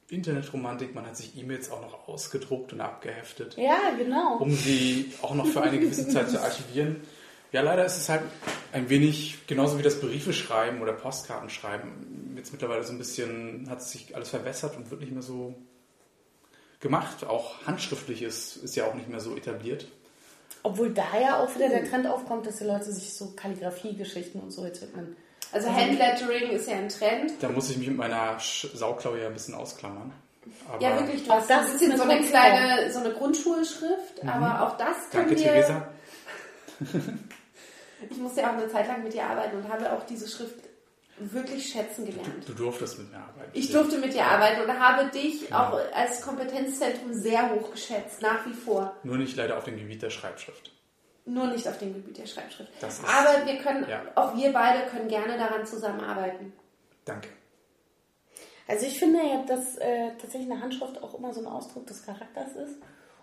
Internetromantik. Man hat sich E-Mails auch noch ausgedruckt und abgeheftet, Ja, genau. um sie auch noch für eine gewisse Zeit zu archivieren. Ja, leider ist es halt ein wenig, genauso wie das Briefe schreiben oder Postkarten schreiben, jetzt mittlerweile so ein bisschen, hat sich alles verwässert und wird nicht mehr so gemacht. Auch handschriftlich ist, ist ja auch nicht mehr so etabliert. Obwohl da ja auch wieder der Trend aufkommt, dass die Leute sich so Kalligrafie-Geschichten und so jetzt widmen. Also Handlettering ist ja ein Trend. Da muss ich mich mit meiner Sauklaue ja ein bisschen ausklammern. Aber Ja, wirklich, du hast das ist eine so eine kleine, so eine Grundschulschrift, aber auch das können Danke, wir... Theresa. Ich musste ja auch eine Zeit lang mit dir arbeiten und habe auch diese Schrift wirklich schätzen gelernt. Du durftest mit mir arbeiten. Ich durfte mit dir arbeiten und habe dich Genau. auch als Kompetenzzentrum sehr hoch geschätzt, nach wie vor. Nur nicht leider auf dem Gebiet der Schreibschrift. Nur nicht auf dem Gebiet der Schreibschrift. Das ist- Aber wir können, ja. auch wir beide können gerne daran zusammenarbeiten. Danke. Also ich finde ja, dass äh, tatsächlich eine Handschrift auch immer so ein Ausdruck des Charakters ist.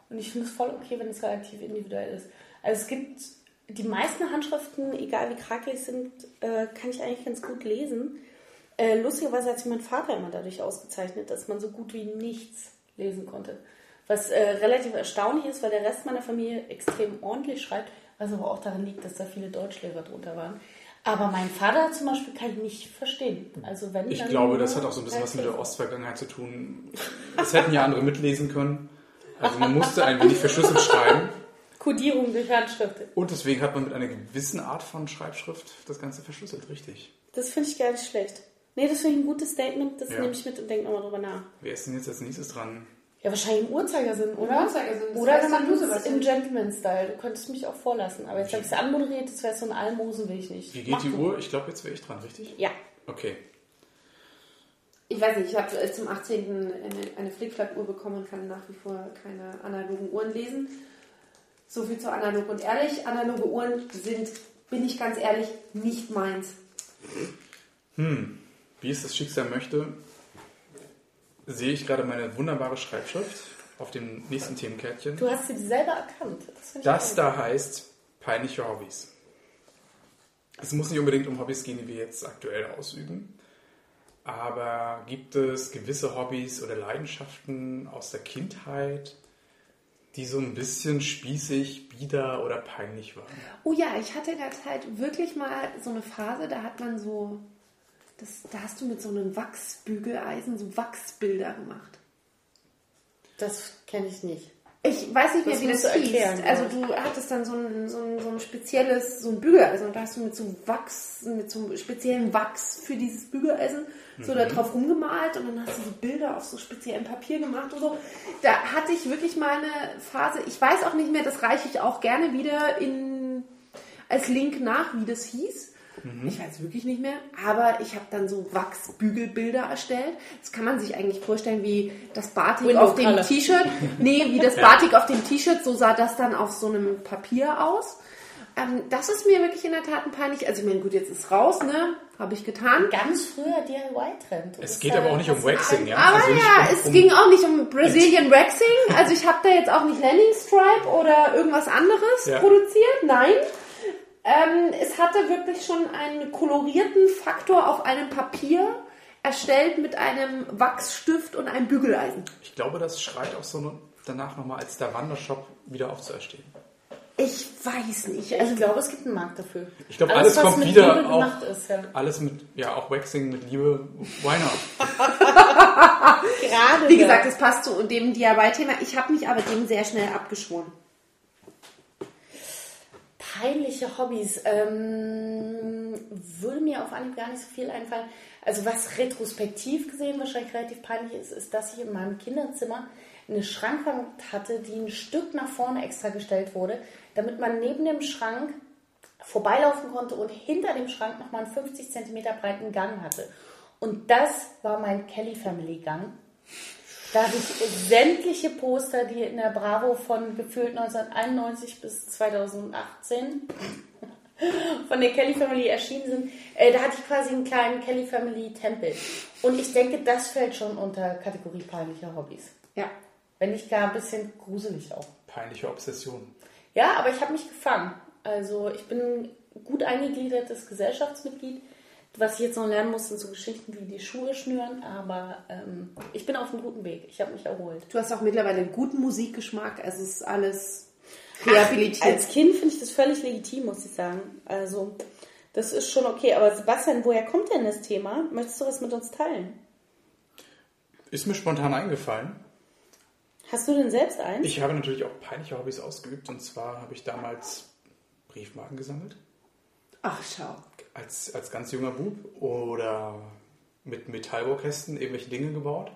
Und ich finde es voll okay, wenn es relativ individuell ist. Also es gibt die meisten Handschriften, egal wie krakelig sind, äh, kann ich eigentlich ganz gut lesen. Äh, lustigerweise hat sich mein Vater immer dadurch ausgezeichnet, dass man so gut wie nichts lesen konnte. Was äh, relativ erstaunlich ist, weil der Rest meiner Familie extrem ordentlich schreibt, was aber auch daran liegt, dass da viele Deutschlehrer drunter waren. Aber mein Vater zum Beispiel kann ich nicht verstehen. Also wenn Ich glaube, das hat auch so ein bisschen was mit der. Ostvergangenheit zu tun. Das hätten ja andere mitlesen können. Also man musste ein wenig verschlüsselt schreiben. Kodierung durch Handschrift. Und deswegen hat man mit einer gewissen Art von Schreibschrift das Ganze verschlüsselt, richtig. Das finde ich gar nicht schlecht. Nee, das finde ich ein gutes Statement. Das Ja. nehme ich mit und denke nochmal drüber nach. Wer ist denn jetzt als nächstes dran? Ja, wahrscheinlich im Uhrzeigersinn, oder? Uhrzeigersinn, das Oder du, wir es im Gentleman-Style. Du könntest mich auch vorlassen. Aber jetzt habe ich es anmoderiert, das wäre so ein Almosen, will ich nicht. Wie geht Mach die du. Uhr? Ich glaube, jetzt wäre ich dran, richtig? Ja. Okay. Ich weiß nicht, ich habe äh, zum 18. eine, eine Flickflack-Uhr bekommen und kann nach wie vor keine analogen Uhren lesen. So viel zu analog und ehrlich. Analoge Uhren sind, bin ich ganz ehrlich, nicht meins. Wie es das Schicksal möchte, sehe ich gerade meine wunderbare Schreibschrift auf dem nächsten Themenkärtchen. Du hast sie selber erkannt. Das, Das da heißt peinliche Hobbys. Es muss nicht unbedingt um Hobbys gehen, die wir jetzt aktuell ausüben. Aber gibt es gewisse Hobbys oder Leidenschaften aus der Kindheit, die so ein bisschen spießig, bieder oder peinlich waren? Oh ja, ich hatte in der Zeit wirklich mal so eine Phase, da hat man so Das, da hast du mit so einem Wachsbügeleisen so Wachsbilder gemacht. Das kenne ich nicht. Ich weiß nicht mehr, Das wie das du hieß. erklären, also glaub du hattest dann so ein, so ein, so ein spezielles, so ein Bügeleisen und da hast du mit so Wachs, mit so einem speziellen Wachs für dieses Bügeleisen so da drauf rumgemalt und dann hast du so Bilder auf so speziellem Papier gemacht und so. Da hatte ich wirklich mal eine Phase, ich weiß auch nicht mehr, das reiche ich auch gerne wieder in, als Link nach, wie das hieß. Ich weiß wirklich nicht mehr, aber ich habe dann so Wachsbügelbilder erstellt. Das kann man sich eigentlich vorstellen wie das Batik Window auf dem. T-Shirt. Nee, wie das Batik auf dem T-Shirt, so sah das dann auf so einem Papier aus. Ähm, das ist mir wirklich in der Tat ein peinlich. Also ich meine, gut, jetzt ist raus, ne? Habe ich getan. Ganz früher DIY-Trend. Es geht aber auch nicht um Waxing, ja? Aber Also ja, um- es um- ging auch nicht um Brazilian Waxing. Also ich habe da jetzt auch nicht Landing Stripe oder irgendwas anderes Ja. produziert. Nein. Ähm, es hatte wirklich schon einen kolorierten Faktor auf einem Papier erstellt mit einem Wachsstift und einem Bügeleisen. Ich glaube, das schreit auch so danach nochmal als der Wandershop wieder aufzuerstehen. Ich weiß nicht. Ich Also glaube, es gibt einen Markt dafür. Ich glaube, alles, was kommt mit wieder Liebe auch. gemacht ist, ja. Alles mit, ja, auch Waxing mit Liebe. Why not? Gerade wie gesagt, es passt zu dem DIY-Thema. Ich habe mich aber dem sehr schnell abgeschworen. Peinliche Hobbys. Ähm, würde mir auf Anhieb gar nicht so viel einfallen. Also was retrospektiv gesehen wahrscheinlich relativ peinlich ist, ist, dass ich in meinem Kinderzimmer eine Schrankwand hatte, die ein Stück nach vorne extra gestellt wurde, damit man neben dem Schrank vorbeilaufen konnte und hinter dem Schrank nochmal einen 50 cm breiten Gang hatte. Und das war mein Kelly Family Gang. Da habe ich sämtliche Poster, die in der Bravo von gefühlt 1991 bis 2018 von der Kelly Family erschienen sind, äh, da hatte ich quasi einen kleinen Kelly Family Tempel. Und ich denke, das fällt schon unter Kategorie peinliche Hobbys. Ja. Wenn nicht gar ein bisschen gruselig auch. Peinliche Obsession. Ja, aber ich habe mich gefangen. Also ich bin ein gut eingegliedertes Gesellschaftsmitglied. Was ich jetzt noch lernen muss, sind so Geschichten wie die Schuhe schnüren, aber ähm, ich bin auf einem guten Weg. Ich habe mich erholt. Du hast auch mittlerweile einen guten Musikgeschmack. Also es ist alles rehabilitiert. Als Kind finde ich das völlig legitim, muss ich sagen. Also das ist schon okay. Aber Sebastian, woher kommt denn das Thema? Möchtest du was mit uns teilen? Ist mir spontan eingefallen. Hast du denn selbst eins? Ich habe natürlich auch peinliche Hobbys ausgeübt. Und zwar habe ich damals Briefmarken gesammelt. Ach, schau. Als, als ganz junger Bub. Oder mit Metallbaukästen irgendwelche Dinge gebaut.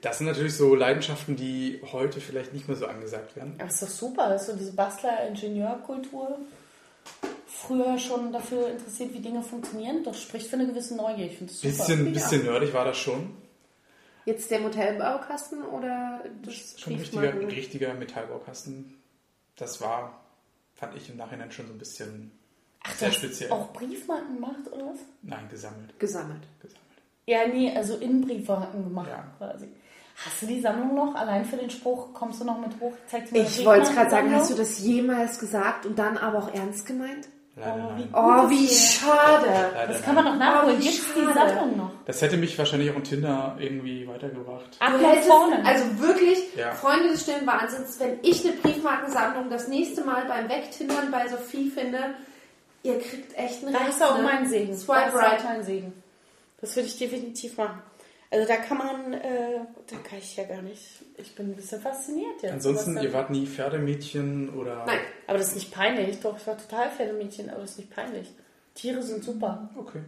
Das sind natürlich so Leidenschaften, die heute vielleicht nicht mehr so angesagt werden. Aber ist doch super, dass so diese Bastler-Ingenieurkultur früher schon dafür interessiert, wie Dinge funktionieren. Das spricht für eine gewisse Neugier. Ich finde das super. Bisschen, bisschen nerdig war das schon. Jetzt der Modellbaukasten oder das Schon ein richtiger, Metallbaukasten. Das war, fand ich im Nachhinein schon so ein bisschen Ach, sehr speziell. auch Briefmarken gemacht oder was? Nein, gesammelt. gesammelt. gesammelt. Ja, nee, also in Briefmarken gemacht Ja. quasi. Hast du die Sammlung noch? Allein für den Spruch kommst du noch mit hoch? Zeig mal Ich wollte es gerade sagen, hast du das jemals gesagt und dann aber auch ernst gemeint? Leider Oh, wie. Oh, wie ist schade. Leider Das kann man noch nachholen. Oh, Gibt's die. Sammlung noch? Das hätte mich wahrscheinlich auch in Tinder irgendwie weitergebracht. Ab nach hättest, vorne. also wirklich, Ja. Freunde des stillen Wahnsinns, wenn ich eine Briefmarkensammlung das nächste Mal beim Wegtindern bei Sophie finde, ihr kriegt echt einen Da hast du auch ne? meinen Segen. Swipe right. meinen Segen. Das würde ich definitiv machen. Also da kann man, äh, da kann ich ja gar nicht. Ich bin ein bisschen fasziniert jetzt. Ansonsten, ihr wart nie Pferdemädchen oder. Nein. Aber das ist nicht peinlich. Doch, ich war total Pferdemädchen, aber das ist nicht peinlich. Tiere sind super. Okay.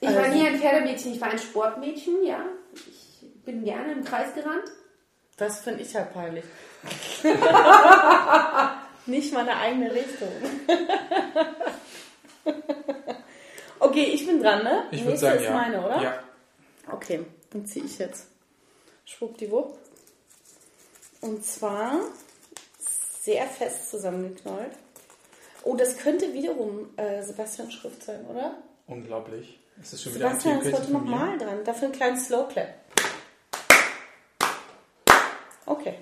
Ich war Also- nie ein Pferdemädchen, ich war ein Sportmädchen, ja. Ich bin gerne im Kreis gerannt. Das finde ich halt peinlich. nicht meine eigene Richtung. okay, ich bin dran, ne? Ich würde sagen, ist ja. meine, oder? Ja. Okay, dann ziehe ich jetzt. Schwuppdiwupp. Und zwar sehr fest zusammengeknallt. Oh, das könnte wiederum äh, Sebastian Schrift sein, oder? Unglaublich. Es ist schon wieder ein Sebastian ist heute nochmal dran. Dafür einen kleinen Slow Clap. Okay.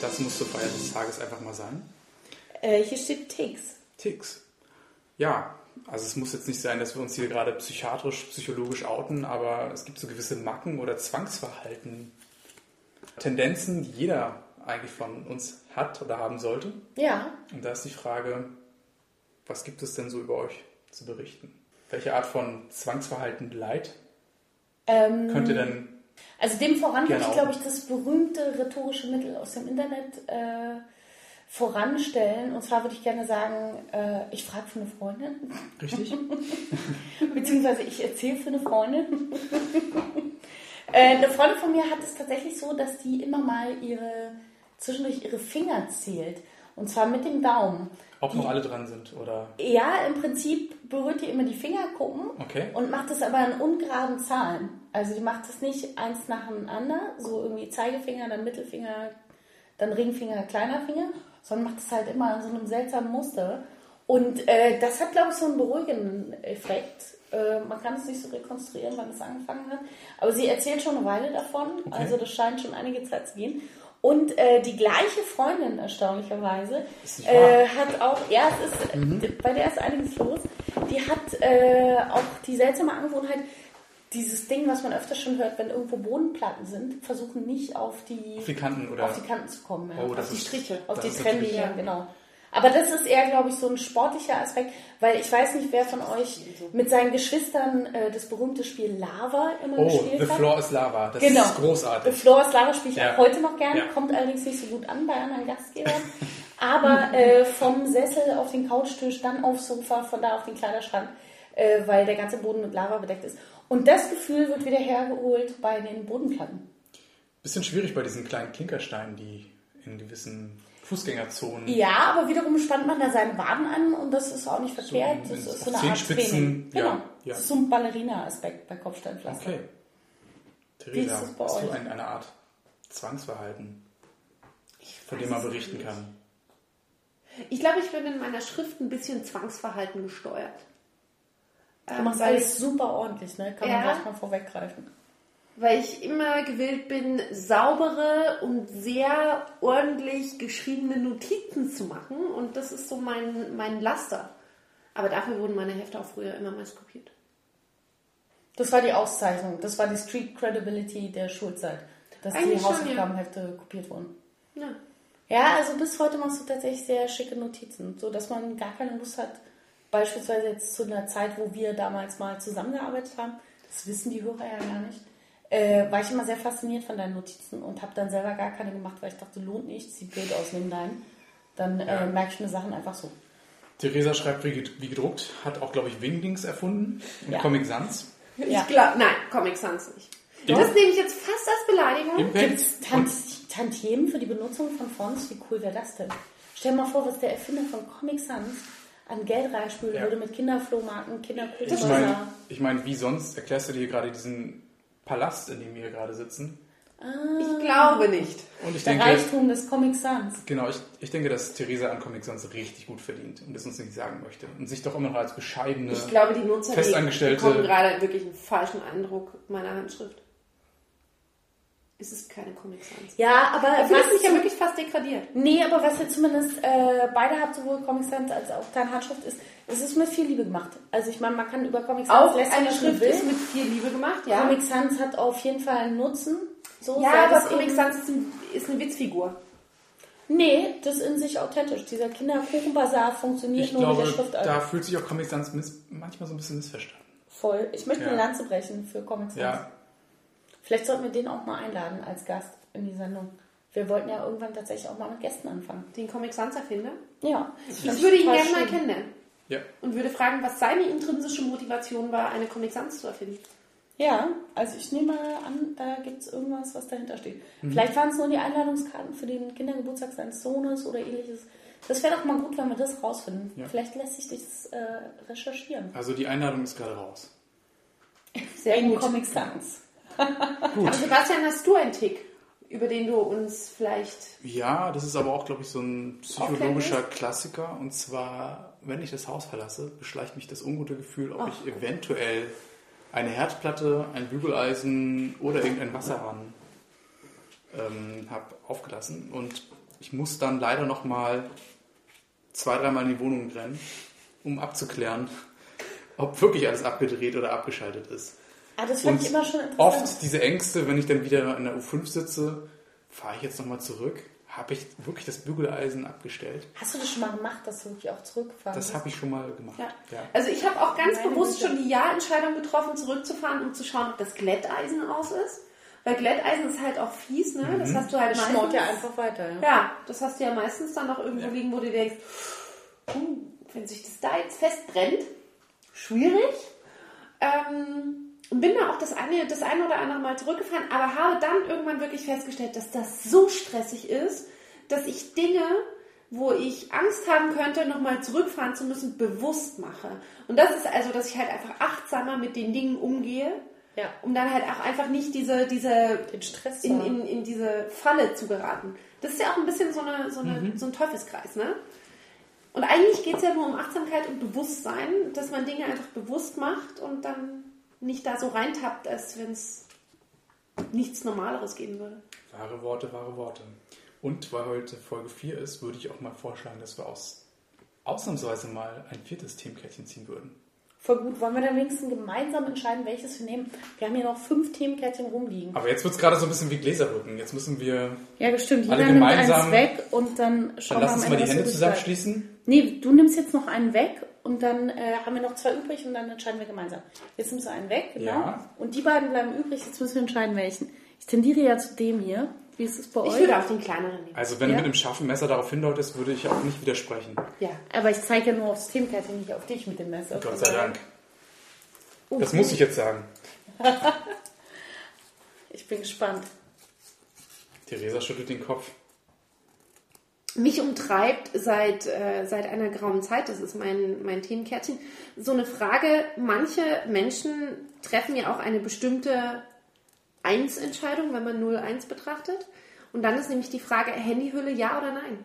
Das muss zur Feier des Tages einfach mal sein. Äh, hier steht Ticks. Ticks. Ja, also es muss jetzt nicht sein, dass wir uns hier gerade psychiatrisch, psychologisch outen, aber es gibt so gewisse Macken oder Zwangsverhalten, Tendenzen, die jeder eigentlich von uns hat oder haben sollte. Ja. Und da ist die Frage, Was gibt es denn so über euch zu berichten? Welche Art von Zwangsverhalten Leid Ähm, könnt ihr denn Also dem voran Genau. ich, glaube ich, das berühmte rhetorische Mittel aus dem Internet äh, voranstellen. Und zwar würde ich gerne sagen, äh, ich frage für eine Freundin, richtig? beziehungsweise ich erzähle für eine Freundin. äh, eine Freundin von mir hat es tatsächlich so, dass die immer mal ihre zwischendurch ihre Finger zählt. Und zwar mit dem Daumen. Ob noch alle dran sind oder Ja, im Prinzip berührt die immer die Fingerkuppen Okay. und macht es aber in ungeraden Zahlen. Also die macht es nicht eins nacheinander, so irgendwie Zeigefinger, dann Mittelfinger, dann Ringfinger, kleiner Finger, sondern macht es halt immer in so einem seltsamen Muster. Und äh, das hat, glaube ich, so einen beruhigenden Effekt. Äh, man kann es nicht so rekonstruieren, wann es angefangen hat. Aber sie erzählt schon eine Weile davon. Also das scheint schon einige Zeit zu gehen. Und äh, die gleiche Freundin, erstaunlicherweise, äh, hat auch, ja, es ist, bei der ist einiges los. Die hat äh, auch die seltsame Angewohnheit, dieses Ding, was man öfter schon hört, wenn irgendwo Bodenplatten sind, versuchen nicht auf die, auf die Kanten oder auf die Kanten zu kommen. Ja. Oh, auf die ist- Striche, auf das die ist Trennlinien, genau. Aber das ist eher, glaube ich, so ein sportlicher Aspekt, weil ich weiß nicht, wer von euch mit seinen Geschwistern äh, das berühmte Spiel Lava immer Oh, gespielt The hat. Floor is Lava. Das Genau. ist großartig. The Floor is Lava spiele ich Ja. auch heute noch gerne, Ja. kommt allerdings nicht so gut an bei anderen Gastgebern. Aber äh, vom Sessel auf den Couchtisch, dann aufs Sofa, von da auf den Kleiderschrank, äh, weil der ganze Boden mit Lava bedeckt ist. Und das Gefühl wird wieder hergeholt bei den Bodenplatten. Bisschen schwierig bei diesen kleinen Klinkersteinen, die in gewissen Fußgängerzonen Ja, aber wiederum spannt man da seine Waden an und das ist auch nicht verkehrt. in- das ist so eine Art Zehenspitzen, Training. ja, Genau. ja. Das ist so ein Ballerina-Aspekt bei Kopfsteinpflaster. Okay. Theresa, hast du ein, eine Art Zwangsverhalten, von dem man berichten kann? Ich glaube, ich bin in meiner Schrift ein bisschen Zwangsverhalten gesteuert. Du Ähm, machst weil, alles super ordentlich, ne? Kann man Ja. gleich mal vorweggreifen. weil ich immer gewillt bin, saubere und sehr ordentlich geschriebene Notizen zu machen. Und das ist so mein, mein Laster. Aber dafür wurden meine Hefte auch früher immer meist kopiert. Das war die Auszeichnung. Das war die Street Credibility der Schulzeit. Dass Eigentlich die Hausaufgabenhefte kopiert wurden. Ja. Ja, also bis heute machst du tatsächlich sehr schicke Notizen, so dass man gar keine Lust hat, beispielsweise jetzt zu einer Zeit, wo wir damals mal zusammengearbeitet haben, das wissen die Hörer ja gar nicht, äh, war ich immer sehr fasziniert von deinen Notizen und habe dann selber gar keine gemacht, weil ich dachte, lohnt nicht, sieht blöd aus neben deinen. Dann äh, Ja. merke ich mir Sachen einfach so. Theresa schreibt wie, ged- wie gedruckt, hat auch, glaube ich, Wingdings erfunden und Ja. Comic Sans. Ja. Ich glaube, nein, Comic Sans nicht. Ja. Das nehme ich jetzt fast als Beleidigung. Gibt es Tant Tantiemen für die Benutzung von Fonts? Wie cool wäre das denn? Stell dir mal vor, was der Erfinder von Comic Sans an Geld reinspülen Ja. würde mit Kinderflohmarken, Ich meine, ich mein, wie sonst erklärst du dir gerade diesen Palast, in dem wir gerade sitzen? Ich glaube nicht. Und ich Der denke, Reichtum des Comic Sans. genau, ich, ich denke, dass Theresa an Comic Sans richtig gut verdient und es uns nicht sagen möchte und sich doch immer noch als bescheidene. Ich glaube, die Nutzer die Festangestellte- bekommen gerade wirklich einen falschen Eindruck meiner Handschrift. Es ist keine Comic Sans. Ja, aber Da fühle ich was mich ja wirklich fast degradiert. Nee, aber was ihr zumindest äh, beide habt, sowohl Comic Sans als auch deine Handschrift, ist, es ist mit viel Liebe gemacht. Also ich meine, man kann über Comic Sans Auch eine Schrift ist mit viel Liebe gemacht, ja. Comic Sans hat auf jeden Fall einen Nutzen. So ja, aber es Comic Sans ist, ein, ist eine Witzfigur. Nee, das ist in sich authentisch. Dieser Kinderkuchenbazar funktioniert Ich nur glaube, mit der Schriftart. da fühlt sich auch Comic Sans miss, manchmal so ein bisschen missverstanden. Voll. Ich möchte Ja. eine Lanze brechen für Comic Sans. Ja, Vielleicht sollten wir den auch mal einladen als Gast in die Sendung. Wir wollten ja irgendwann tatsächlich auch mal mit Gästen anfangen. Den Comic Sans Erfinder. Ja. Ich würde ihn gerne mal kennenlernen. ja. Und würde fragen, was seine intrinsische Motivation war, eine Comic Sans zu erfinden. Ja, also ich nehme an, da gibt es irgendwas, was dahinter steht. Mhm. Vielleicht waren es nur die Einladungskarten für den Kindergeburtstag seines Sohnes oder ähnliches. Das wäre doch mal gut, wenn wir das rausfinden. Ja. Vielleicht lässt sich das äh, recherchieren. Also die Einladung ist gerade raus. Sehr In gut. Comic Sans. Aber Sebastian, hast du einen Tick, über den du uns vielleicht... Ja, das ist aber auch, glaube ich, so ein psychologischer Klassiker. Und zwar, wenn ich das Haus verlasse, beschleicht mich das ungute Gefühl, ob ich eventuell eine Herdplatte, ein Bügeleisen oder irgendein Wasserhahn ähm, habe aufgelassen. Und ich muss dann leider noch mal zwei, dreimal in die Wohnung rennen, um abzuklären, ob wirklich alles abgedreht oder abgeschaltet ist. Ah, das fand Und ich immer schon interessant. Oft diese Ängste, wenn ich dann wieder in der U5 sitze, fahre ich jetzt nochmal zurück? habe ich wirklich das Bügeleisen abgestellt. Hast du das schon mal gemacht, dass du wirklich auch zurückgefahren Das habe ich schon mal gemacht. Ja. Ja. Also ich habe auch ganz Meine bewusst schon die Ja-Entscheidung getroffen, zurückzufahren, um zu schauen, ob das Glätteisen aus ist. Weil Glätteisen ist halt auch fies, ne? Das hast du halt Das meistens. schmort ja einfach weiter. Ja. Ja, das hast du ja meistens dann noch irgendwo liegen, wo du denkst, wenn sich das da jetzt festbrennt, schwierig. Ähm, und bin da auch das eine, das eine oder andere Mal zurückgefahren, aber habe dann irgendwann wirklich festgestellt, dass das so stressig ist, dass ich Dinge, wo ich Angst haben könnte, nochmal zurückfahren zu müssen, bewusst mache. Und das ist also, dass ich halt einfach achtsamer mit den Dingen umgehe, Ja. um dann halt auch einfach nicht diese, diese Den Stress in, in, in diese Falle zu geraten. Das ist ja auch ein bisschen so, eine, so, eine, Mhm. so ein Teufelskreis, ne? Und eigentlich geht es ja nur um Achtsamkeit und Bewusstsein, dass man Dinge einfach bewusst macht und dann nicht da so reintappt, als wenn es nichts Normaleres geben würde. Wahre Worte, wahre Worte. Und weil heute Folge 4 ist, würde ich auch mal vorschlagen, dass wir aus, ausnahmsweise mal ein viertes Themenkärtchen ziehen würden. Voll gut. Wollen wir dann wenigstens gemeinsam entscheiden, welches wir nehmen? Wir haben hier noch fünf Themenkärtchen rumliegen. Aber jetzt wird es gerade so ein bisschen wie Gläserrücken. Jetzt müssen wir. Ja, stimmt. Alle Jeder nimmt gemeinsam- eins weg und dann schauen Dann wir lass am uns mal die Hände zusammenschließen. Nee, du nimmst jetzt noch einen weg und dann äh, haben wir noch zwei übrig und dann entscheiden wir gemeinsam. Jetzt nimmst du einen weg, genau. Ja. Und die beiden bleiben übrig. Jetzt müssen wir entscheiden, welchen. Ich tendiere ja zu dem hier. Wie ist es bei Ich euch? würde auch den kleineren nehmen. Also, wenn Ja. du mit einem scharfen Messer darauf hindeutest, würde ich auch nicht widersprechen. Ja, aber ich zeige ja nur aufs Themenkärtchen, nicht auf dich mit dem Messer. Gott sei Dank. Oh, Das muss ich jetzt sagen. Ich bin gespannt. Theresa schüttelt den Kopf. Mich umtreibt seit, äh, seit einer grauen Zeit, das ist mein, mein Themenkärtchen, so eine Frage, manche Menschen treffen ja auch eine bestimmte Eins-Entscheidung, wenn man 0-1 betrachtet. Und dann ist nämlich die Frage, Handyhülle ja oder nein?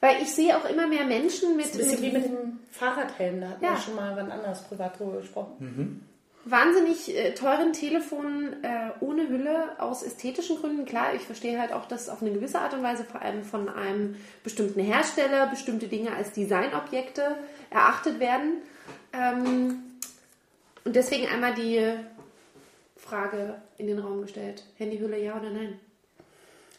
Weil ich sehe auch immer mehr Menschen mit, Das ist ein bisschen wie mit dem Fahrradhelm. Da hatten Ja. wir schon mal wann anders privat drüber gesprochen. Wahnsinnig äh, teuren Telefonen äh, ohne Hülle aus ästhetischen Gründen. Klar, ich verstehe halt auch, dass auf eine gewisse Art und Weise vor allem von einem bestimmten Hersteller bestimmte Dinge als Designobjekte erachtet werden. Ähm, und deswegen einmal die Frage in den Raum gestellt. Handyhülle ja oder nein?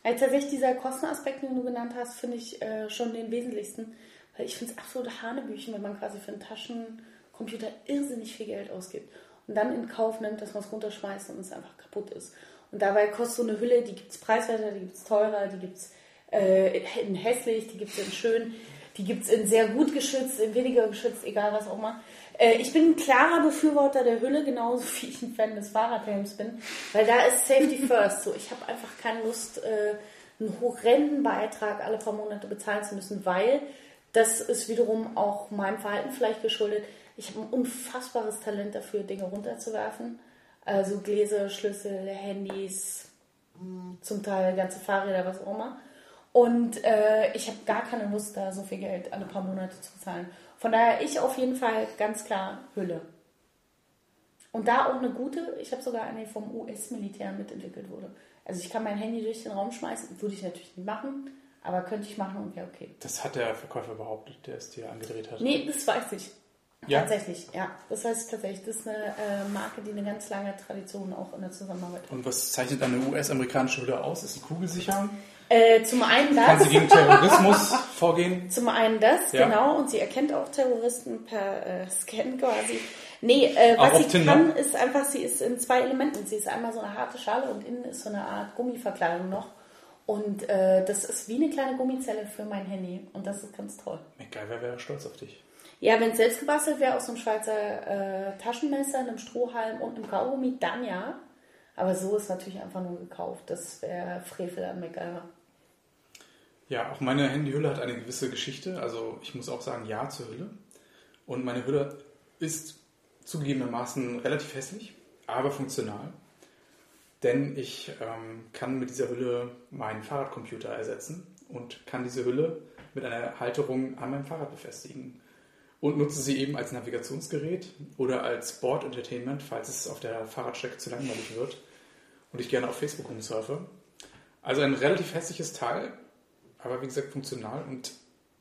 Also tatsächlich dieser Kostenaspekt, den du genannt hast, finde ich äh, schon den wesentlichsten. Weil ich finde es absolut Hanebüchen, wenn man quasi für einen Taschencomputer irrsinnig viel Geld ausgibt und dann in Kauf nimmt, dass man es runterschmeißt und es einfach kaputt ist. Und dabei kostet so eine Hülle, die gibt es preiswerter, die gibt es teurer, die gibt es äh, in hässlich, die gibt es in schön, die gibt es in sehr gut geschützt, in weniger geschützt, egal was auch immer. Äh, ich bin ein klarer Befürworter der Hülle, genauso wie ich ein Fan des Fahrradhelms bin, weil da ist Safety First. So, ich habe einfach keine Lust, äh, einen horrenden Beitrag alle paar Monate bezahlen zu müssen, weil das ist wiederum auch meinem Verhalten vielleicht geschuldet. Ich habe ein unfassbares Talent dafür, Dinge runterzuwerfen. Also Gläser, Schlüssel, Handys, zum Teil ganze Fahrräder, was auch immer. Und äh, ich habe gar keine Lust, da so viel Geld alle paar Monate zu bezahlen. Von daher ich auf jeden Fall ganz klar Hülle. Und da auch eine gute, ich habe sogar eine vom US-Militär mitentwickelt wurde. Also ich kann mein Handy durch den Raum schmeißen, würde ich natürlich nicht machen, aber könnte ich machen und wäre okay. Das hat der Verkäufer behauptet, der es dir angedreht hat. Nee, das weiß ich. Ja? Tatsächlich, ja. Das ich tatsächlich. Das ist eine äh, Marke, die eine ganz lange Tradition auch in der Zusammenarbeit hat. Und was zeichnet eine US-amerikanische Hülle aus? Ist sie kugelsicher? Äh, zum einen Kann das. sie gegen Terrorismus vorgehen? Zum einen das, Ja. genau, und sie erkennt auch Terroristen per äh, Scan quasi. Nee, äh, was sie Tinder? kann, ist einfach, sie ist in zwei Elementen. Sie ist einmal so eine harte Schale und innen ist so eine Art Gummiverkleidung noch. Und äh, das ist wie eine kleine Gummizelle für mein Handy. Und das ist ganz toll. MacGyver wäre stolz auf dich. Ja, wenn es selbst gebastelt wäre aus einem Schweizer äh, Taschenmesser, einem Strohhalm und einem Kaugummi, dann ja. Aber so ist natürlich einfach nur gekauft. Das wäre Frevel an MacGyver. Ja, auch meine Handyhülle hat eine gewisse Geschichte. Also ich muss auch sagen, ja zur Hülle. Und meine Hülle ist zugegebenermaßen relativ hässlich, aber funktional. Denn ich ähm, kann mit dieser Hülle meinen Fahrradcomputer ersetzen und kann diese Hülle mit einer Halterung an meinem Fahrrad befestigen. Und nutze sie eben als Navigationsgerät oder als Board Entertainment, falls es auf der Fahrradstrecke zu langweilig wird und ich gerne auf Facebook rumsurfe. Also ein relativ hässliches Teil, aber wie gesagt funktional und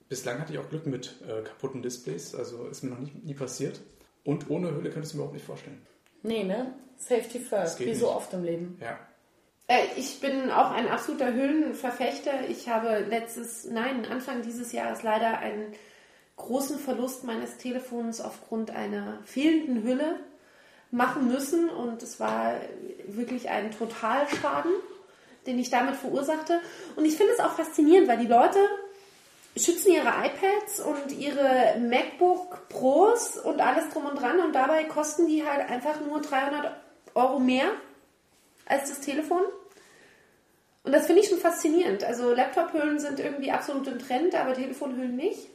bislang hatte ich auch Glück mit äh, kaputten Displays, also ist mir noch nie, nie passiert. Und ohne Hülle könnte ich es mir überhaupt nicht vorstellen. Nee, ne? Safety first, geht wie so nicht. oft im Leben. Ja. Äh, ich bin auch ein absoluter Hüllenverfechter. Ich habe letztes, nein, Anfang dieses Jahres leider einen großen Verlust meines Telefons aufgrund einer fehlenden Hülle machen müssen und es war wirklich ein Totalschaden, den ich damit verursachte. Und ich finde es auch faszinierend, weil die Leute schützen ihre iPads und ihre MacBook Pros und alles drum und dran und dabei kosten die halt einfach nur 300 Euro mehr als das Telefon. Und das finde ich schon faszinierend. Also Laptop-Hüllen sind irgendwie absolut im Trend, aber Telefonhüllen nicht.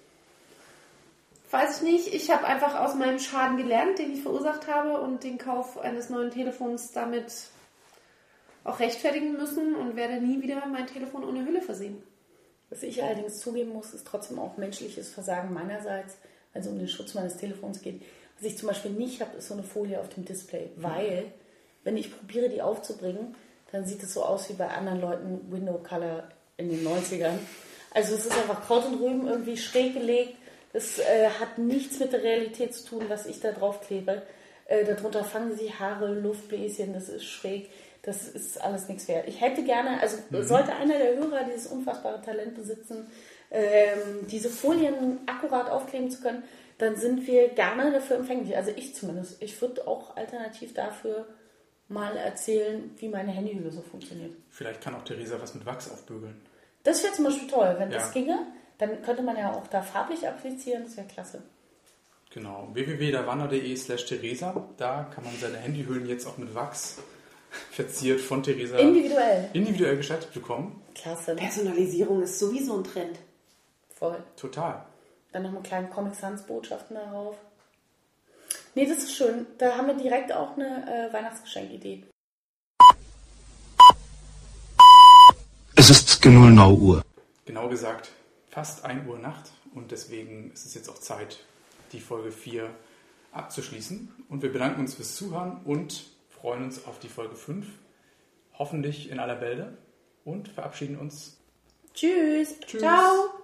Weiß ich nicht. Ich habe einfach aus meinem Schaden gelernt, den ich verursacht habe und den Kauf eines neuen Telefons damit auch rechtfertigen müssen und werde nie wieder mein Telefon ohne Hülle versehen. Was ich allerdings zugeben muss, ist trotzdem auch menschliches Versagen meinerseits, wenn es um den Schutz meines Telefons geht. Was ich zum Beispiel nicht habe, ist so eine Folie auf dem Display, weil wenn ich probiere, die aufzubringen, dann sieht es so aus wie bei anderen Leuten Window Color in den 90ern. Also es ist einfach Kraut und Rüben irgendwie schräg gelegt. Das äh, hat nichts mit der Realität zu tun, was ich da drauf klebe. Äh, darunter fangen sie Haare, Luftbläschen, das ist schräg. Das ist alles nichts wert. Ich hätte gerne, also mhm. sollte einer der Hörer dieses unfassbare Talent besitzen, ähm, diese Folien akkurat aufkleben zu können, dann sind wir gerne dafür empfänglich. Also ich zumindest. Ich würde auch alternativ dafür mal erzählen, wie meine Handyhülle so funktioniert. Vielleicht kann auch Theresa was mit Wachs aufbügeln. Das wäre zum Beispiel toll. Wenn ja. das ginge, dann könnte man ja auch da farblich applizieren. Das wäre klasse. Genau. www.derwander.de slash Theresa. Da kann man seine Handyhüllen jetzt auch mit Wachs verziert von Theresa individuell, individuell gestaltet bekommen. Klasse. Personalisierung ist sowieso ein Trend. Voll. Total. Dann noch eine kleine Comic Sans Botschaften darauf. Nee, das ist schön. Da haben wir direkt auch eine äh, Weihnachtsgeschenkidee. Es ist genau 0 Uhr. Genau gesagt, fast 1 Uhr Nacht und deswegen ist es jetzt auch Zeit, die Folge 4 abzuschließen. Und wir bedanken uns fürs Zuhören und freuen uns auf die Folge 5. Hoffentlich in aller Bälde und verabschieden uns. Tschüss. Tschüss. Ciao.